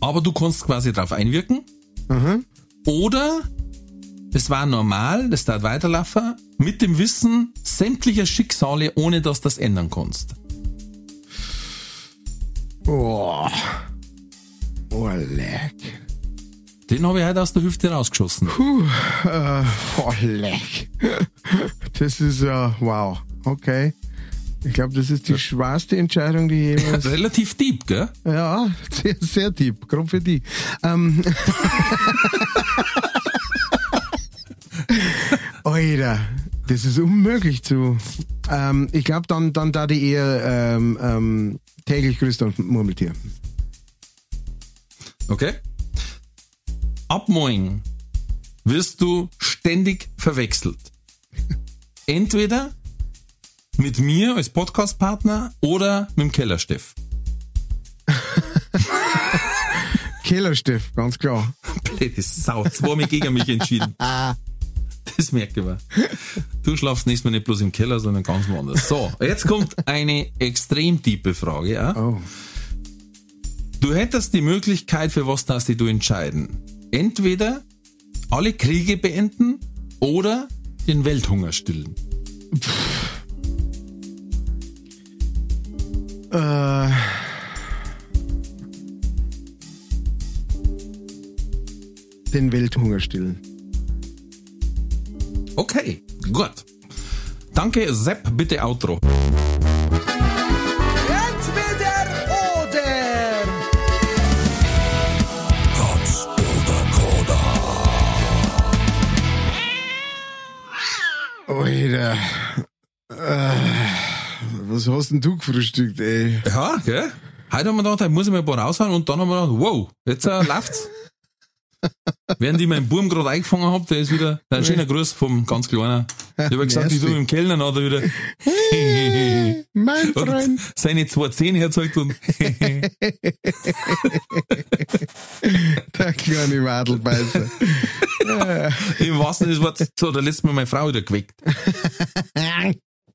Speaker 1: aber du kannst quasi darauf einwirken.
Speaker 2: Mhm.
Speaker 1: Oder es war normal, das dauert weiterlaufen, mit dem Wissen sämtlicher Schicksale, ohne dass du das ändern kannst.
Speaker 2: Oh. Oh, leck.
Speaker 1: Den habe ich heute aus der Hüfte rausgeschossen.
Speaker 2: Äh, oh, leck. [laughs] Das ist ja, wow. Okay. Ich glaube, das ist die schwerste Entscheidung, die jemals. [laughs]
Speaker 1: Relativ deep, gell?
Speaker 2: ja, sehr, sehr deep. Grob für die. Ähm. [laughs] Alter, das ist unmöglich zu. Ähm, ich glaube, dann, dann da die eher ähm, ähm, täglich grüßt und Murmeltier.
Speaker 1: Okay. Ab morgen wirst du ständig verwechselt. [laughs] Entweder mit mir als Podcastpartner oder mit dem Kellersteff. [laughs]
Speaker 2: Kellersteff, ganz klar. [laughs]
Speaker 1: Blöde Sau, zweimal gegen mich entschieden. [laughs] Das merke ich mal. Du schlafst nächstes Mal nicht bloß im Keller, sondern ganz woanders. So, jetzt kommt eine extrem tiefe Frage. Ja?
Speaker 2: Oh.
Speaker 1: Du hättest die Möglichkeit, für was darfst du entscheiden. Entweder alle Kriege beenden oder den Welthunger stillen.
Speaker 2: Äh, den Welthunger stillen.
Speaker 1: Okay, gut. Danke, Sepp, bitte Outro.
Speaker 5: Entweder oder.
Speaker 4: Katz oder Koda.
Speaker 2: Alter. Äh, was hast denn du gefrühstückt, ey?
Speaker 1: Ja, gell? Heute haben wir gedacht, heute muss ich mal ein paar raushauen und dann haben wir gedacht, wow, jetzt äh, läuft's. Während ich meinen Buben gerade eingefangen hab, der ist wieder, ein schöner Gruß vom ganz Kleinen. Ich habe gesagt, ich
Speaker 2: Merci.
Speaker 1: tu im Kellner, hat er wieder
Speaker 2: Mein
Speaker 1: und
Speaker 2: Freund.
Speaker 1: seine zwei Zähne herzeigt und
Speaker 2: Der kleine Wadelbeißer.
Speaker 1: im wahrsten Sinne des Wortes, so, da lässt mir meine Frau wieder geweckt. [laughs]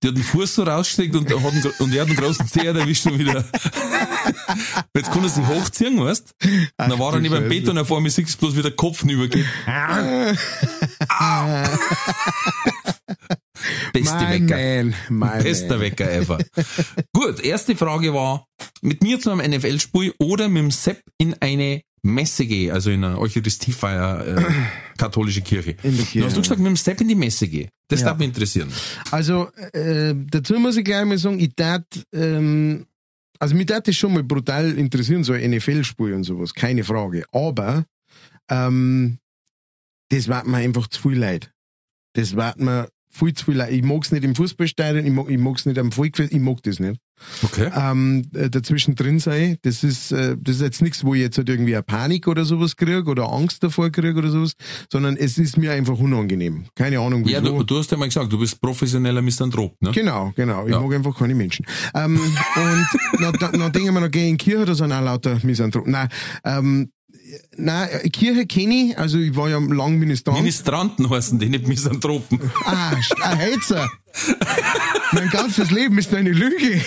Speaker 1: Die hat den Fuß so rausgesteckt und, hat einen, und er hat einen großen Zeh erwischt und wieder. [laughs] Jetzt kann er sich hochziehen, weißt Und dann war er neben dem. Bett und er vor mir sieht bloß wieder Kopf übergeht. [laughs] Beste
Speaker 2: Mein
Speaker 1: Wecker.
Speaker 2: Man.
Speaker 1: Bester
Speaker 2: Man.
Speaker 1: Wecker ever. Gut, erste Frage war, mit mir zu einem NFL-Spiel oder mit dem Sepp in eine Messe gehe, also in eine Eucharistiefeier, äh, [clears throat] katholische Kirche.
Speaker 2: Kirche,
Speaker 1: Dann hast du gesagt, mit dem Sepp in die Messe gehe. Das
Speaker 2: Ja.
Speaker 1: darf mich interessieren.
Speaker 2: Also, äh, dazu muss ich gleich mal sagen, ich tat, ähm, also mich tat das schon mal brutal interessieren, so NFL-Spiel und sowas, keine Frage. Aber, ähm, das war mir einfach zu viel Leid. Das war mir viel zu viel Leid. Ich mag's nicht im Fußballstadion, ich, mag, mag's nicht am Volkfest, ich mag das nicht.
Speaker 1: Okay.
Speaker 2: Ähm, äh, dazwischen drin sein, das ist, äh, das ist jetzt nichts, wo ich jetzt halt irgendwie eine Panik oder sowas kriege oder Angst davor kriege oder sowas, sondern es ist mir einfach unangenehm. Keine Ahnung, wieso.
Speaker 1: Ja, du, du hast ja mal gesagt, du bist professioneller Misanthrop, ne?
Speaker 2: Genau, genau. Ich
Speaker 1: Ja.
Speaker 2: mag einfach keine Menschen. Ähm, und [laughs] dann, denken wir noch, geh in Kirche, da sind auch lauter Misanthropen. Nein, ähm, nein, Kirche kenne ich, also ich war ja lang Ministrant.
Speaker 1: Ministranten heißen die, nicht Misanthropen.
Speaker 2: ah, st- ah, Heizer. mein ganzes Leben ist eine Lüge.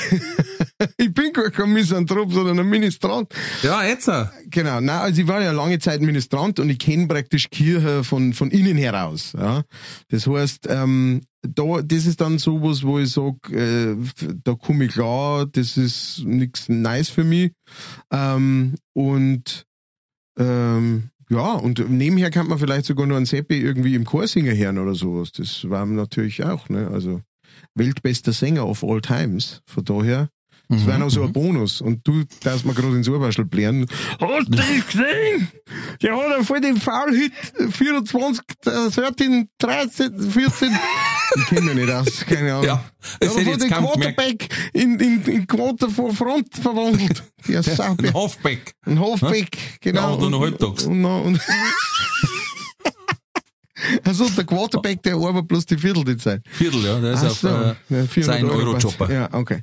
Speaker 2: ich bin gar kein Misanthrop, sondern ein Ministrant.
Speaker 1: Ja, äh.
Speaker 2: Genau, na, also ich war ja lange Zeit Ministrant und ich kenne praktisch Kirche von, von innen heraus. Ja. Das heißt, ähm, da, das ist dann sowas, wo ich sag, äh, da komme ich klar, das ist nichts nice für mich. Ähm, und ähm, ja, und nebenher kann man vielleicht sogar noch einen Seppi irgendwie im Chor singen hören oder sowas. Das war natürlich auch, ne? Also weltbester Sänger of all times. Von daher, das wäre noch so ein Bonus. Und du darfst mir gerade ins Ohrwaschel blären. Hast du das gesehen? Der hat ja voll den Foul-Hit 24, äh, 13, 13, 14. Ich kenne mich nicht aus, keine Ahnung.
Speaker 1: Ja, ich
Speaker 2: voll
Speaker 1: jetzt
Speaker 2: den. Quarterback in, in, in Quarter vor Front verwandelt. Der Sau.
Speaker 1: Ein Hofbeck.
Speaker 2: Ein Hofbeck, genau.
Speaker 1: Ja, oder noch halbtags.
Speaker 2: Und, und, und [laughs] also der Quarterback, der arbeitet bloß die Viertel die Zeit.
Speaker 1: Viertel, ja, der ist
Speaker 2: Ach
Speaker 1: auf
Speaker 2: so,
Speaker 1: äh,
Speaker 2: ja, 400
Speaker 1: sein
Speaker 2: Euro
Speaker 1: Eurojobber.
Speaker 2: Ja, okay.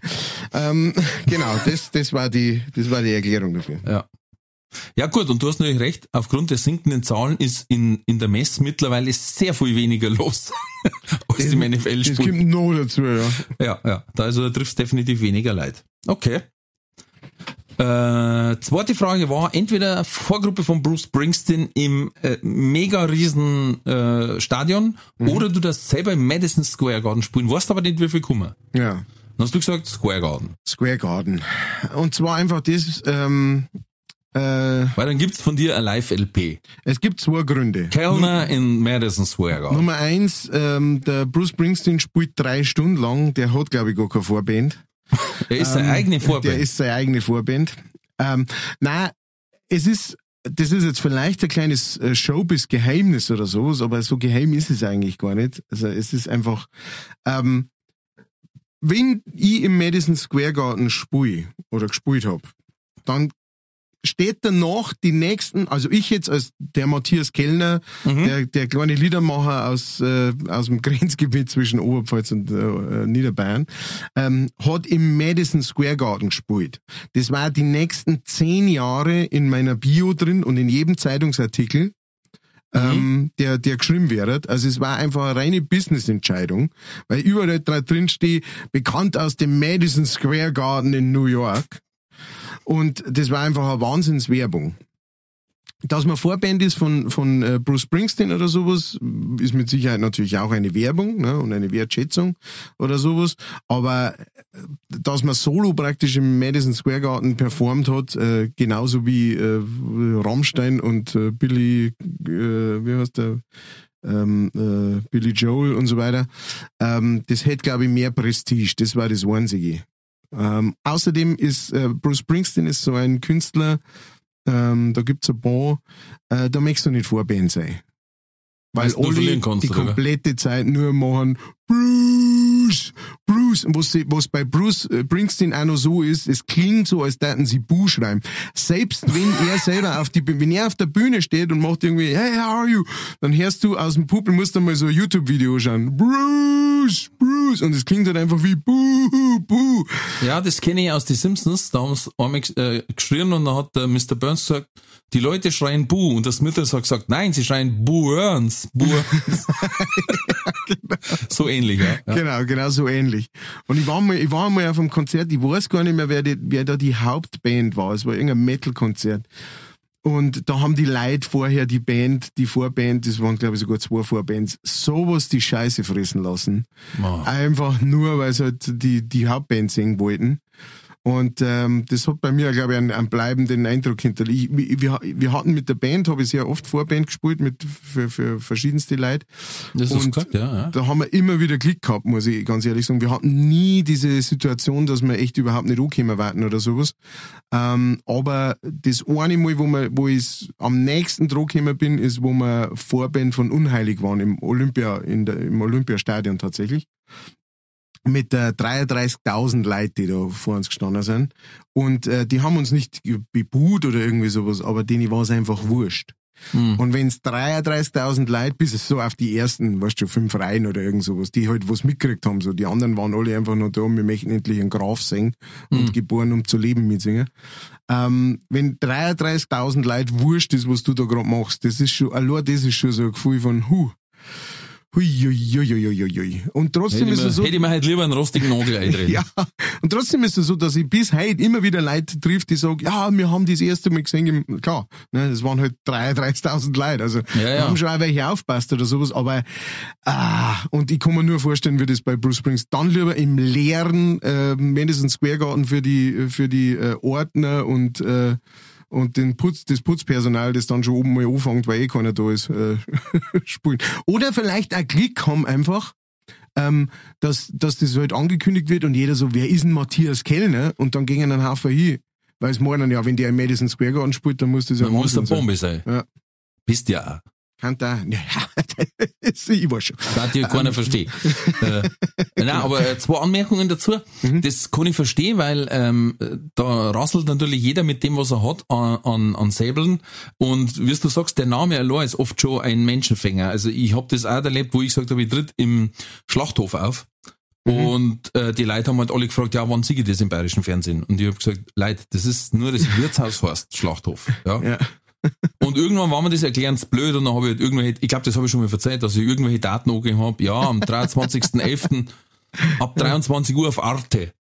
Speaker 2: Ähm, [laughs] genau, das, das, war die, das war die Erklärung dafür.
Speaker 1: Ja. Ja gut, und du hast natürlich recht, aufgrund der sinkenden Zahlen ist in, in der Mess mittlerweile sehr viel weniger los [laughs] als im NFL-Spiel.
Speaker 2: kommt noch dazu, ja.
Speaker 1: Ja, ja, da also da triffst definitiv weniger Leid. Okay. Äh, zweite Frage war, entweder Vorgruppe von Bruce Springsteen im äh, mega riesen äh, Stadion oder du das selber im Madison Square Garden spielen, weißt aber nicht, wie viel kommen.
Speaker 2: Ja.
Speaker 1: Dann hast du gesagt Square Garden.
Speaker 2: Square Garden. Und zwar einfach das, ähm, Äh,
Speaker 1: Weil dann gibt's von dir ein Live-LP.
Speaker 2: es gibt zwei Gründe.
Speaker 1: Kellner in Madison Square Garden.
Speaker 2: Nummer eins, ähm, der Bruce Springsteen spielt drei Stunden lang, der hat glaube ich gar keine Vorband. [laughs]
Speaker 1: Er ist seine eigene
Speaker 2: Der
Speaker 1: Vorband.
Speaker 2: ist seine eigene Vorband. Ähm, na, es ist, das ist jetzt vielleicht ein kleines äh, Showbiz-Geheimnis oder sowas, aber so geheim ist es eigentlich gar nicht. Also es ist einfach, ähm, wenn ich im Madison Square Garden spiele oder gespielt hab, dann steht danach die nächsten, also ich jetzt als der Matthias Kellner, der, der kleine Liedermacher aus, äh, aus dem [laughs] Grenzgebiet zwischen Oberpfalz und äh, Niederbayern, ähm, hat im Madison Square Garden gespielt. Das war die nächsten zehn Jahre in meiner Bio drin und in jedem Zeitungsartikel. Ähm, der, der geschrieben wird. Also es war einfach eine reine Business-Entscheidung, weil überall drin steht, bekannt aus dem Madison Square Garden in New York. Und das war einfach eine Wahnsinnswerbung. Dass man Vorband ist von, von äh, Bruce Springsteen oder sowas, ist mit Sicherheit natürlich auch eine Werbung ne, und eine Wertschätzung oder sowas. Aber äh, dass man solo praktisch im Madison Square Garden performt hat, äh, genauso wie äh, Rammstein und äh, Billy, äh, wie heißt der? Ähm, äh, Billy Joel und so weiter. Ähm, das hätte, glaube ich, mehr Prestige. Das war das Einzige. Ähm, außerdem ist äh, Bruce Springsteen ist so ein Künstler, ähm, da gibt's ein paar, äh, da möchtest du nicht Vorband sein. Weil alle
Speaker 1: kannst,
Speaker 2: die
Speaker 1: oder?
Speaker 2: komplette Zeit nur machen Bruce, Bruce. Und was, sie- was bei Bruce äh, Springsteen auch noch so ist, es klingt so, als täten sie Bu schreiben. Selbst wenn er selber auf die, wenn er auf der Bühne steht und macht irgendwie, hey, how are you? Dann hörst du aus dem Publikum, musst du mal so ein YouTube-Video schauen. Bruce, Bruce. Und es klingt halt einfach wie Bu, Bu.
Speaker 1: Ja, das kenne ich aus die Simpsons. Da haben sie einmal äh, geschrien und dann hat der Mr. Burns gesagt, die Leute schreien Bu. Und der Smithers hat gesagt, nein, sie schreien Burns, Burns. [laughs] So ähnlich, ja. ja.
Speaker 2: Genau, genau so ähnlich. Und ich war mal, ich war mal auf einem Konzert, ich weiß gar nicht mehr, wer, die, wer da die Hauptband war. Es war irgendein Metal-Konzert. Und da haben die Leute vorher die Band, die Vorband, das waren glaube ich sogar zwei Vorbands, sowas die Scheiße fressen lassen.
Speaker 1: Ma.
Speaker 2: Einfach nur, weil sie halt die, die Hauptband singen wollten. Und ähm, das hat bei mir, glaube ich, einen, einen bleibenden Eindruck hinterlassen. Ich- Wir, wir hatten mit der Band, habe ich sehr oft Vorband gespielt, mit, für, für verschiedenste Leute.
Speaker 1: Das
Speaker 2: Und
Speaker 1: gesagt, ja. ja.
Speaker 2: Da haben wir immer wieder Glück gehabt, muss ich ganz ehrlich sagen. Wir hatten nie diese Situation, dass wir echt überhaupt nicht angekommen warten oder sowas. Ähm, aber das eine Mal, wo, wir, wo ich am nächsten dran gekommen bin, ist, wo wir Vorband von Unheilig waren im Olympia, in der, im Olympiastadion tatsächlich. Mit äh, 33.000 Leuten, die da vor uns gestanden sind. Und äh, die haben uns nicht bebuht oder irgendwie sowas, aber denen war es einfach wurscht. Und wenn's 33.000 Leute, bis es so auf die ersten, weißt du, fünf Reihen oder irgend sowas, die halt was mitgekriegt haben, so die anderen waren alle einfach nur da, wir möchten endlich einen Graf singen und geboren, um zu leben mitsingen. Ähm, wenn 33.000 Leute wurscht ist, was du da gerade machst, das ist schon, allein das ist schon so ein Gefühl von, hu, hui, hui, hui, hui, hui, hui. Und trotzdem
Speaker 1: Hätte
Speaker 2: ist es so,
Speaker 1: hätte ich mir halt lieber einen rostigen Nagel [laughs] eindrehen.
Speaker 2: ja, und trotzdem ist es so, dass ich bis heute immer wieder Leute trifft, die sagen, ja, wir haben das erste Mal gesehen, klar, ne, das waren halt 33.000 Leute, also
Speaker 1: Ja, ja.
Speaker 2: haben schon auch welche aufpasst oder sowas, aber ah, und ich kann mir nur vorstellen, wie das bei Bruce Springs dann lieber im leeren äh, Madison Square Garden für die für die äh, Ordner und äh, und den Putz, das Putzpersonal, das dann schon oben mal anfängt, weil eh keiner da ist, äh, [laughs] spielen. Oder vielleicht auch Glück haben einfach, ähm, dass, dass das halt angekündigt wird und jeder so, wer ist denn Matthias Kellner? Und dann gingen ein Haufen hin. Weil es meinen, ja, wenn der im Madison Square Garden spielt, dann muss das ja
Speaker 1: Man muss
Speaker 2: sein.
Speaker 1: Bombe sein.
Speaker 2: Ja.
Speaker 1: Bist ja auch.
Speaker 2: Kann da, [laughs] ja, das, ich weiß schon.
Speaker 1: Da hat dir keiner versteht. äh, nein, aber äh, zwei Anmerkungen dazu.
Speaker 2: Mhm.
Speaker 1: Das kann ich verstehen, weil ähm, da rasselt natürlich jeder mit dem, was er hat, an, an, an Säbeln. Und wie du sagst, der Name allein ist oft schon ein Menschenfänger. Also ich habe das auch erlebt, wo ich gesagt habe, ich tritt im Schlachthof auf.
Speaker 2: Mhm.
Speaker 1: Und äh, die Leute haben halt alle gefragt, ja, wann sehe ich das im bayerischen Fernsehen? Und ich habe gesagt, Leute, das ist nur das Wirtshaus heißt Schlachthof. Ja.
Speaker 2: Ja.
Speaker 1: Und irgendwann war mir das erklärend blöd und dann habe ich halt irgendwelche, ich glaube, das habe ich schon mal verzeiht, dass ich irgendwelche Daten angegeben habe. Ja, am 23.11. ab 23 Uhr auf Arte.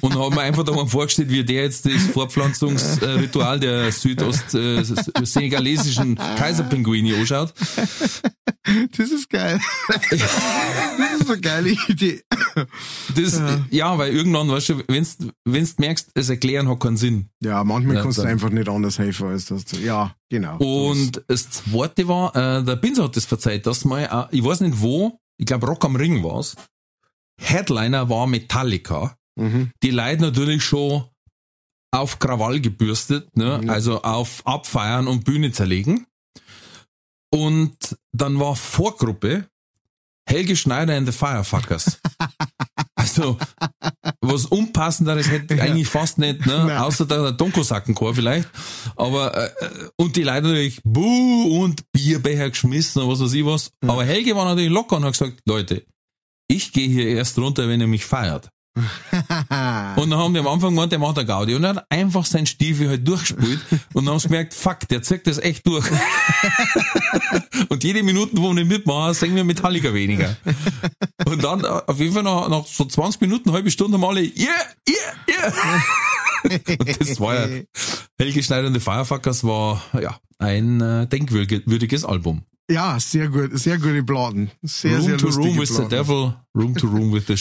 Speaker 1: Und dann haben wir einfach da mal vorgestellt, wie der jetzt das Fortpflanzungsritual der südost äh, Kaiserpinguine anschaut.
Speaker 2: Das ist geil. das ist eine geile Idee.
Speaker 1: Das, ja, weil irgendwann, weißt du, wenn's, wenn's merkst, es erklären hat keinen Sinn.
Speaker 2: Ja, manchmal
Speaker 1: Ja,
Speaker 2: kannst du einfach nicht anders helfen als das. Ja, genau.
Speaker 1: Und das zweite war, äh, der Binzer hat das verzeiht, dass mal, äh, ich weiß nicht wo, ich glaube Rock am Ring war's. Headliner war Metallica.
Speaker 2: Mhm.
Speaker 1: Die Leute natürlich schon auf Krawall gebürstet, ne?
Speaker 2: Ja.
Speaker 1: also auf Abfeiern und Bühne zerlegen. Und dann war Vorgruppe Helge Schneider and the Firefuckers. [laughs] also, was Unpassenderes hätte ich eigentlich fast nicht, ne?
Speaker 2: Nein.
Speaker 1: außer der Donkosackenchor vielleicht. Aber, äh, und die Leute natürlich, buh, und Bierbecher geschmissen und was weiß ich was. Aber Helge war natürlich locker und hat gesagt, Leute, ich gehe hier erst runter, wenn ihr mich feiert. [laughs] Und dann haben die am Anfang gemeint, der macht eine Gaudi. Und er hat einfach seinen Stiefel halt durchgespielt und dann haben sie gemerkt, fuck, der zieht das echt durch. [laughs] und jede Minute, wo wir nicht mitmachen, singen wir Metallica weniger. Und dann auf jeden Fall nach, nach so 20 Minuten, eine halbe Stunde haben alle, yeah, yeah, yeah. [laughs] und das war ja, Helge Schneider und die Firefuckers war, ja, ein äh, denkwürdiges Album.
Speaker 2: Ja, sehr gut, sehr gute Platten. Sehr,
Speaker 1: room
Speaker 2: sehr
Speaker 1: to Room with the
Speaker 2: Platten.
Speaker 1: Devil, Room to Room with the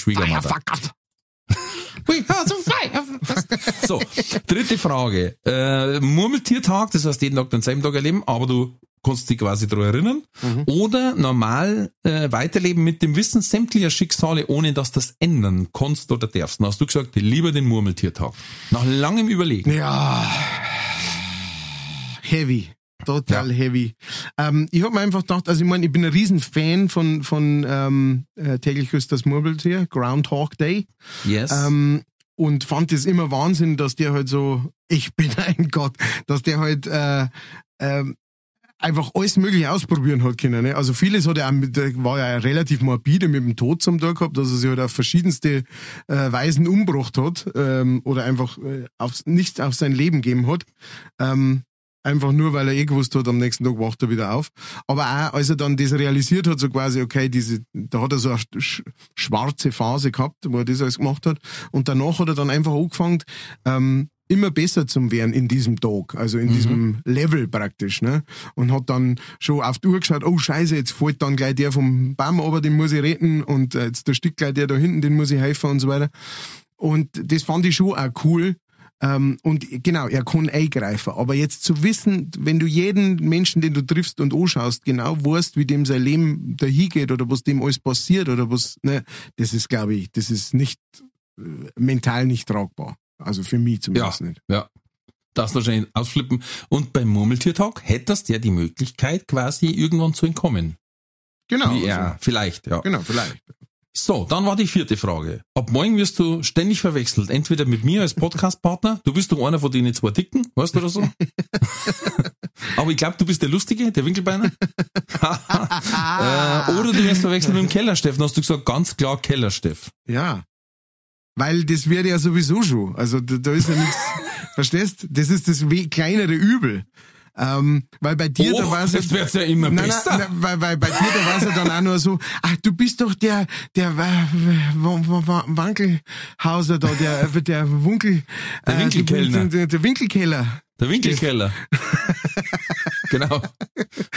Speaker 1: Schwiegermother.
Speaker 2: Firefuckers. [laughs]
Speaker 1: So, dritte Frage. Äh, Murmeltiertag, das heißt jeden Tag denselben Tag erleben, aber du kannst dich quasi daran erinnern. Oder normal äh, weiterleben mit dem Wissen sämtlicher Schicksale, ohne dass das ändern kannst oder darfst. Dann hast du gesagt, lieber den Murmeltiertag. Nach langem Überlegen.
Speaker 2: Ja. Heavy. Total heavy. Ähm, ich habe mir einfach gedacht, also ich meine, ich bin ein riesen Fan von, von ähm, äh, täglich grüßt das Murmeltier, Groundhog Day.
Speaker 1: Yes.
Speaker 2: Ähm, und fand es immer Wahnsinn, dass der halt so, ich bin [laughs] ein Gott, dass der halt äh, ähm, einfach alles mögliche ausprobieren hat können. Ne? Also vieles hat er auch mit, war ja relativ morbide mit dem Tod zum Tag gehabt, dass er sich halt auf verschiedenste äh, Weisen umgebracht hat ähm, oder einfach äh, aufs, nichts auf sein Leben gegeben hat. Ähm, Einfach nur, weil er eh gewusst hat, am nächsten Tag wacht er wieder auf. Aber auch, als er dann das realisiert hat, so quasi, okay, diese, da hat er so eine sch schwarze Phase gehabt, wo er das alles gemacht hat. Und danach hat er dann einfach angefangen, ähm, immer besser zu werden in diesem Tag, also in diesem Level praktisch, ne? Und hat dann schon auf die Uhr geschaut, oh Scheiße, jetzt fällt dann gleich der vom Baum aber den muss ich retten und äh, jetzt der Stück gleich der da hinten, den muss ich helfen und so weiter. Und das fand ich schon auch cool. Ähm, und genau, er kann eingreifen. Aber jetzt zu wissen, wenn du jeden Menschen, den du triffst und anschaust, genau weißt, wie dem sein Leben dahin geht oder was dem alles passiert oder was, ne, das ist, glaube ich, das ist nicht äh, mental nicht tragbar. Also für mich
Speaker 1: ja,
Speaker 2: zumindest nicht.
Speaker 1: ja. Das wahrscheinlich ausflippen. Und beim Murmeltiertag hättest du ja die Möglichkeit, quasi irgendwann zu entkommen.
Speaker 2: Genau.
Speaker 1: Er,
Speaker 2: also,
Speaker 1: vielleicht, ja.
Speaker 2: genau, vielleicht.
Speaker 1: So, dann war die vierte Frage. Ab morgen wirst du ständig verwechselt. Entweder mit mir als Podcastpartner, du bist doch einer von denen zwei Dicken, weißt du oder so? [laughs] Aber ich glaube, du bist der Lustige, der Winkelbeiner. [laughs] äh, oder du wirst verwechselt mit dem Kellersteff. Dann hast du gesagt, ganz klar Kellersteff.
Speaker 2: Ja. Weil das wird ja sowieso schon. Also da, da ist ja nichts, [laughs] verstehst? Das ist das kleinere Übel. Ähm, weil bei dir, da
Speaker 1: Och,
Speaker 2: war es
Speaker 1: wird's ja immer
Speaker 2: nein,
Speaker 1: besser.
Speaker 2: Nein, weil, weil bei dir, da war es ja dann auch nur so, ach, du bist doch der, der Wa- Wa- Wa- Wa- Wankelhauser da, der, der Wunkel,
Speaker 1: Der Winkelkellner.
Speaker 2: Der, der, der Winkelkeller.
Speaker 1: Der Winkelkeller. Genau.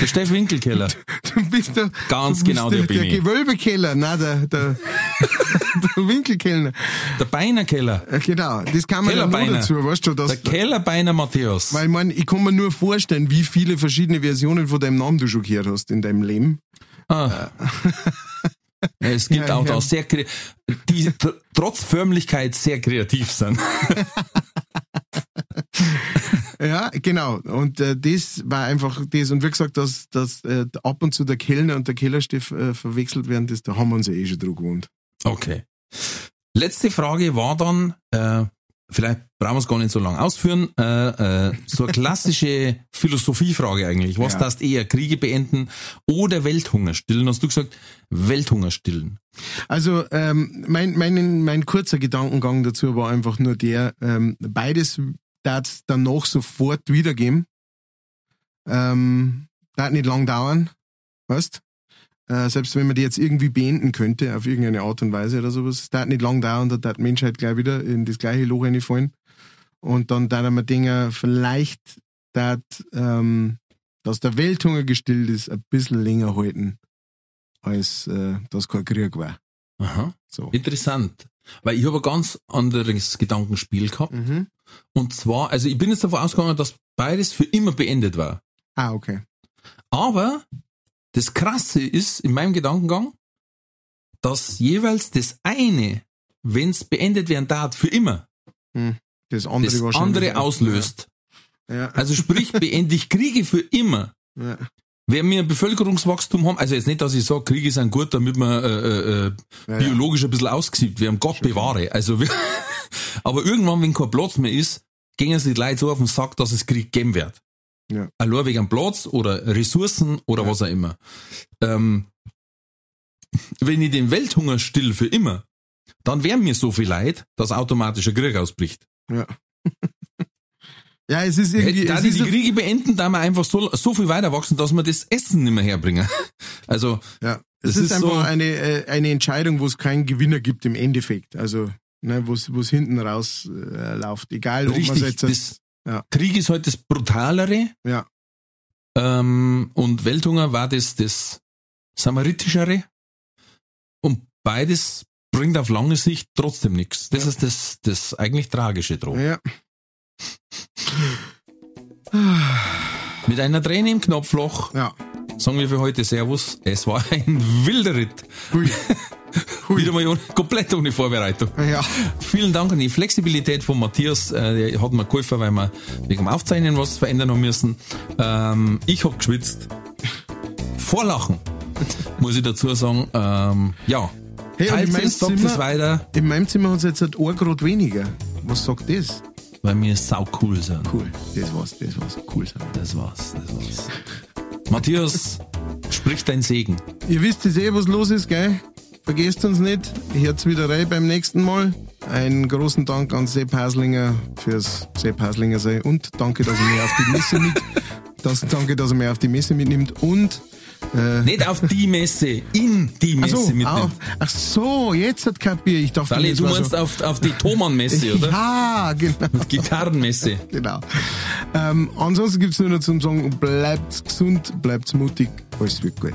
Speaker 1: Der Steff Winkelkeller.
Speaker 2: Du bist der,
Speaker 1: Ganz
Speaker 2: bist
Speaker 1: genau
Speaker 2: der,
Speaker 1: der
Speaker 2: der. Gewölbekeller, nein, der, der, [laughs] der Winkelkellner.
Speaker 1: Der Beinerkeller.
Speaker 2: Äh, Genau, das kann man noch
Speaker 1: Kellerbeiner.
Speaker 2: dazu, weißt du, dass,
Speaker 1: Der Kellerbeiner Matthäus.
Speaker 2: weil ich mein, ich kann mir nur vorstellen, wie viele verschiedene Versionen von deinem Namen du schon gehört hast in deinem Leben.
Speaker 1: Ah. Ja, Es gibt
Speaker 2: Ja,
Speaker 1: auch
Speaker 2: ja.
Speaker 1: da sehr, die tr- trotz Förmlichkeit sehr kreativ sind. [laughs]
Speaker 2: Ja, genau. Und äh, das war einfach das. Und wie gesagt, dass, dass äh, ab und zu der Kellner und der Kellerstift äh, verwechselt werden, das, da haben wir uns ja eh schon dran gewohnt.
Speaker 1: Okay. Letzte Frage war dann, äh, vielleicht brauchen wir es gar nicht so lange ausführen, äh, äh, so eine klassische [laughs] Philosophiefrage eigentlich. Was
Speaker 2: Ja.
Speaker 1: darfst eher Kriege beenden oder Welthunger stillen? Hast du gesagt, Welthunger stillen?
Speaker 2: Also ähm, mein, mein, mein kurzer Gedankengang dazu war einfach nur der, ähm, beides darf danach sofort wiedergeben. Ähm, darf nicht lang dauern, weißt? Äh, selbst wenn man die jetzt irgendwie beenden könnte, auf irgendeine Art und Weise oder sowas, darf nicht lang dauern, da darf die Menschheit gleich wieder in das gleiche Loch reinfallen. Und dann darf man Dinge vielleicht, dat, ähm, dass der Welthunger gestillt ist, ein bisschen länger halten, als äh, dass kein Krieg war.
Speaker 1: Aha.
Speaker 2: So.
Speaker 1: Interessant. Weil ich habe ein ganz anderes Gedankenspiel gehabt.
Speaker 2: Mhm.
Speaker 1: Und zwar, also ich bin jetzt davon ausgegangen, dass beides für immer beendet war.
Speaker 2: Ah, okay.
Speaker 1: Aber das Krasse ist in meinem Gedankengang, dass jeweils das eine, wenn es beendet werden darf, für immer,
Speaker 2: Das andere
Speaker 1: das andere auslöst.
Speaker 2: Ja.
Speaker 1: Also sprich, beende ich Kriege für immer.
Speaker 2: ja.
Speaker 1: Wenn wir ein Bevölkerungswachstum haben, also jetzt nicht, dass ich sage, Kriege sind gut, damit wir äh, äh, äh,
Speaker 2: Ja,
Speaker 1: biologisch ein bisschen ausgesiebt werden, Gott bewahre. Also wir, [laughs] aber irgendwann, wenn kein Platz mehr ist, gehen sie die Leute so auf den Sack, dass es Krieg geben wird.
Speaker 2: Ja.
Speaker 1: Allein wegen Platz oder Ressourcen oder was auch immer. Ähm, wenn ich den Welthunger still für immer, dann wären mir so viel Leid, dass automatisch ein Krieg ausbricht.
Speaker 2: Ja. [laughs] ja, es ist irgendwie.
Speaker 1: Da
Speaker 2: es
Speaker 1: die die Kriege beenden, da wir einfach so, so viel weiter wachsen, dass wir das Essen nicht mehr herbringen. [laughs] Also,
Speaker 2: ja, es ist,
Speaker 1: ist
Speaker 2: einfach
Speaker 1: so-
Speaker 2: eine, äh, eine Entscheidung, wo es keinen Gewinner gibt im Endeffekt. Also, ne, wo es hinten raus äh, läuft. Egal, ob man
Speaker 1: richtig,
Speaker 2: jetzt.
Speaker 1: das,
Speaker 2: ja.
Speaker 1: Krieg ist halt das Brutalere,
Speaker 2: ja,
Speaker 1: ähm, und Welthunger war das, das Samaritischere. Und beides bringt auf lange Sicht trotzdem nichts. Das
Speaker 2: Ja.
Speaker 1: ist das, das eigentlich Tragische dran.
Speaker 2: ja.
Speaker 1: Mit einer Träne im Knopfloch
Speaker 2: Ja.
Speaker 1: sagen wir für heute Servus. Es war ein wilder Ritt.
Speaker 2: Hui. [laughs] Hui.
Speaker 1: Wieder mal ohne, komplett ohne Vorbereitung.
Speaker 2: Ja.
Speaker 1: Vielen Dank an die Flexibilität von Matthias. Äh, Der hat mir geholfen, weil wir wegen dem Aufzeichnen was verändern haben müssen. Ähm, ich hab geschwitzt. Vor Lachen, muss ich dazu sagen. Ähm, ja.
Speaker 2: Hey, und in meinem Zimmer-
Speaker 1: weiter,
Speaker 2: In meinem Zimmer hat es jetzt ein Grad weniger. Was sagt das?
Speaker 1: Weil wir sau cool sind.
Speaker 2: Cool. Das war's, das war's. Cool sein.
Speaker 1: Das war's, das war's. Matthias, sprich dein Segen.
Speaker 2: Ihr wisst jetzt eh, was los ist, gell? Vergesst uns nicht. Hört's wieder rein beim nächsten Mal. Einen großen Dank an Sepp Haslinger fürs Sepp Haslinger sein und danke, dass er mich auf die Messe mit, [laughs] das, danke, dass er mich auf die Messe mitnimmt und äh,
Speaker 1: Nicht auf die Messe, in die
Speaker 2: ach
Speaker 1: Messe
Speaker 2: so,
Speaker 1: mitnehmen.
Speaker 2: auf, ach so, jetzt hat kapiert. Ich dachte,
Speaker 1: Sally, du meinst
Speaker 2: so,
Speaker 1: auf, auf die Thomann-Messe, [laughs] oder?
Speaker 2: Ja, genau. [laughs]
Speaker 1: Gitarrenmesse. [laughs]
Speaker 2: genau. Ähm, ansonsten gibt's nur noch zum sagen, bleibt gesund, bleibt mutig, alles wird gut.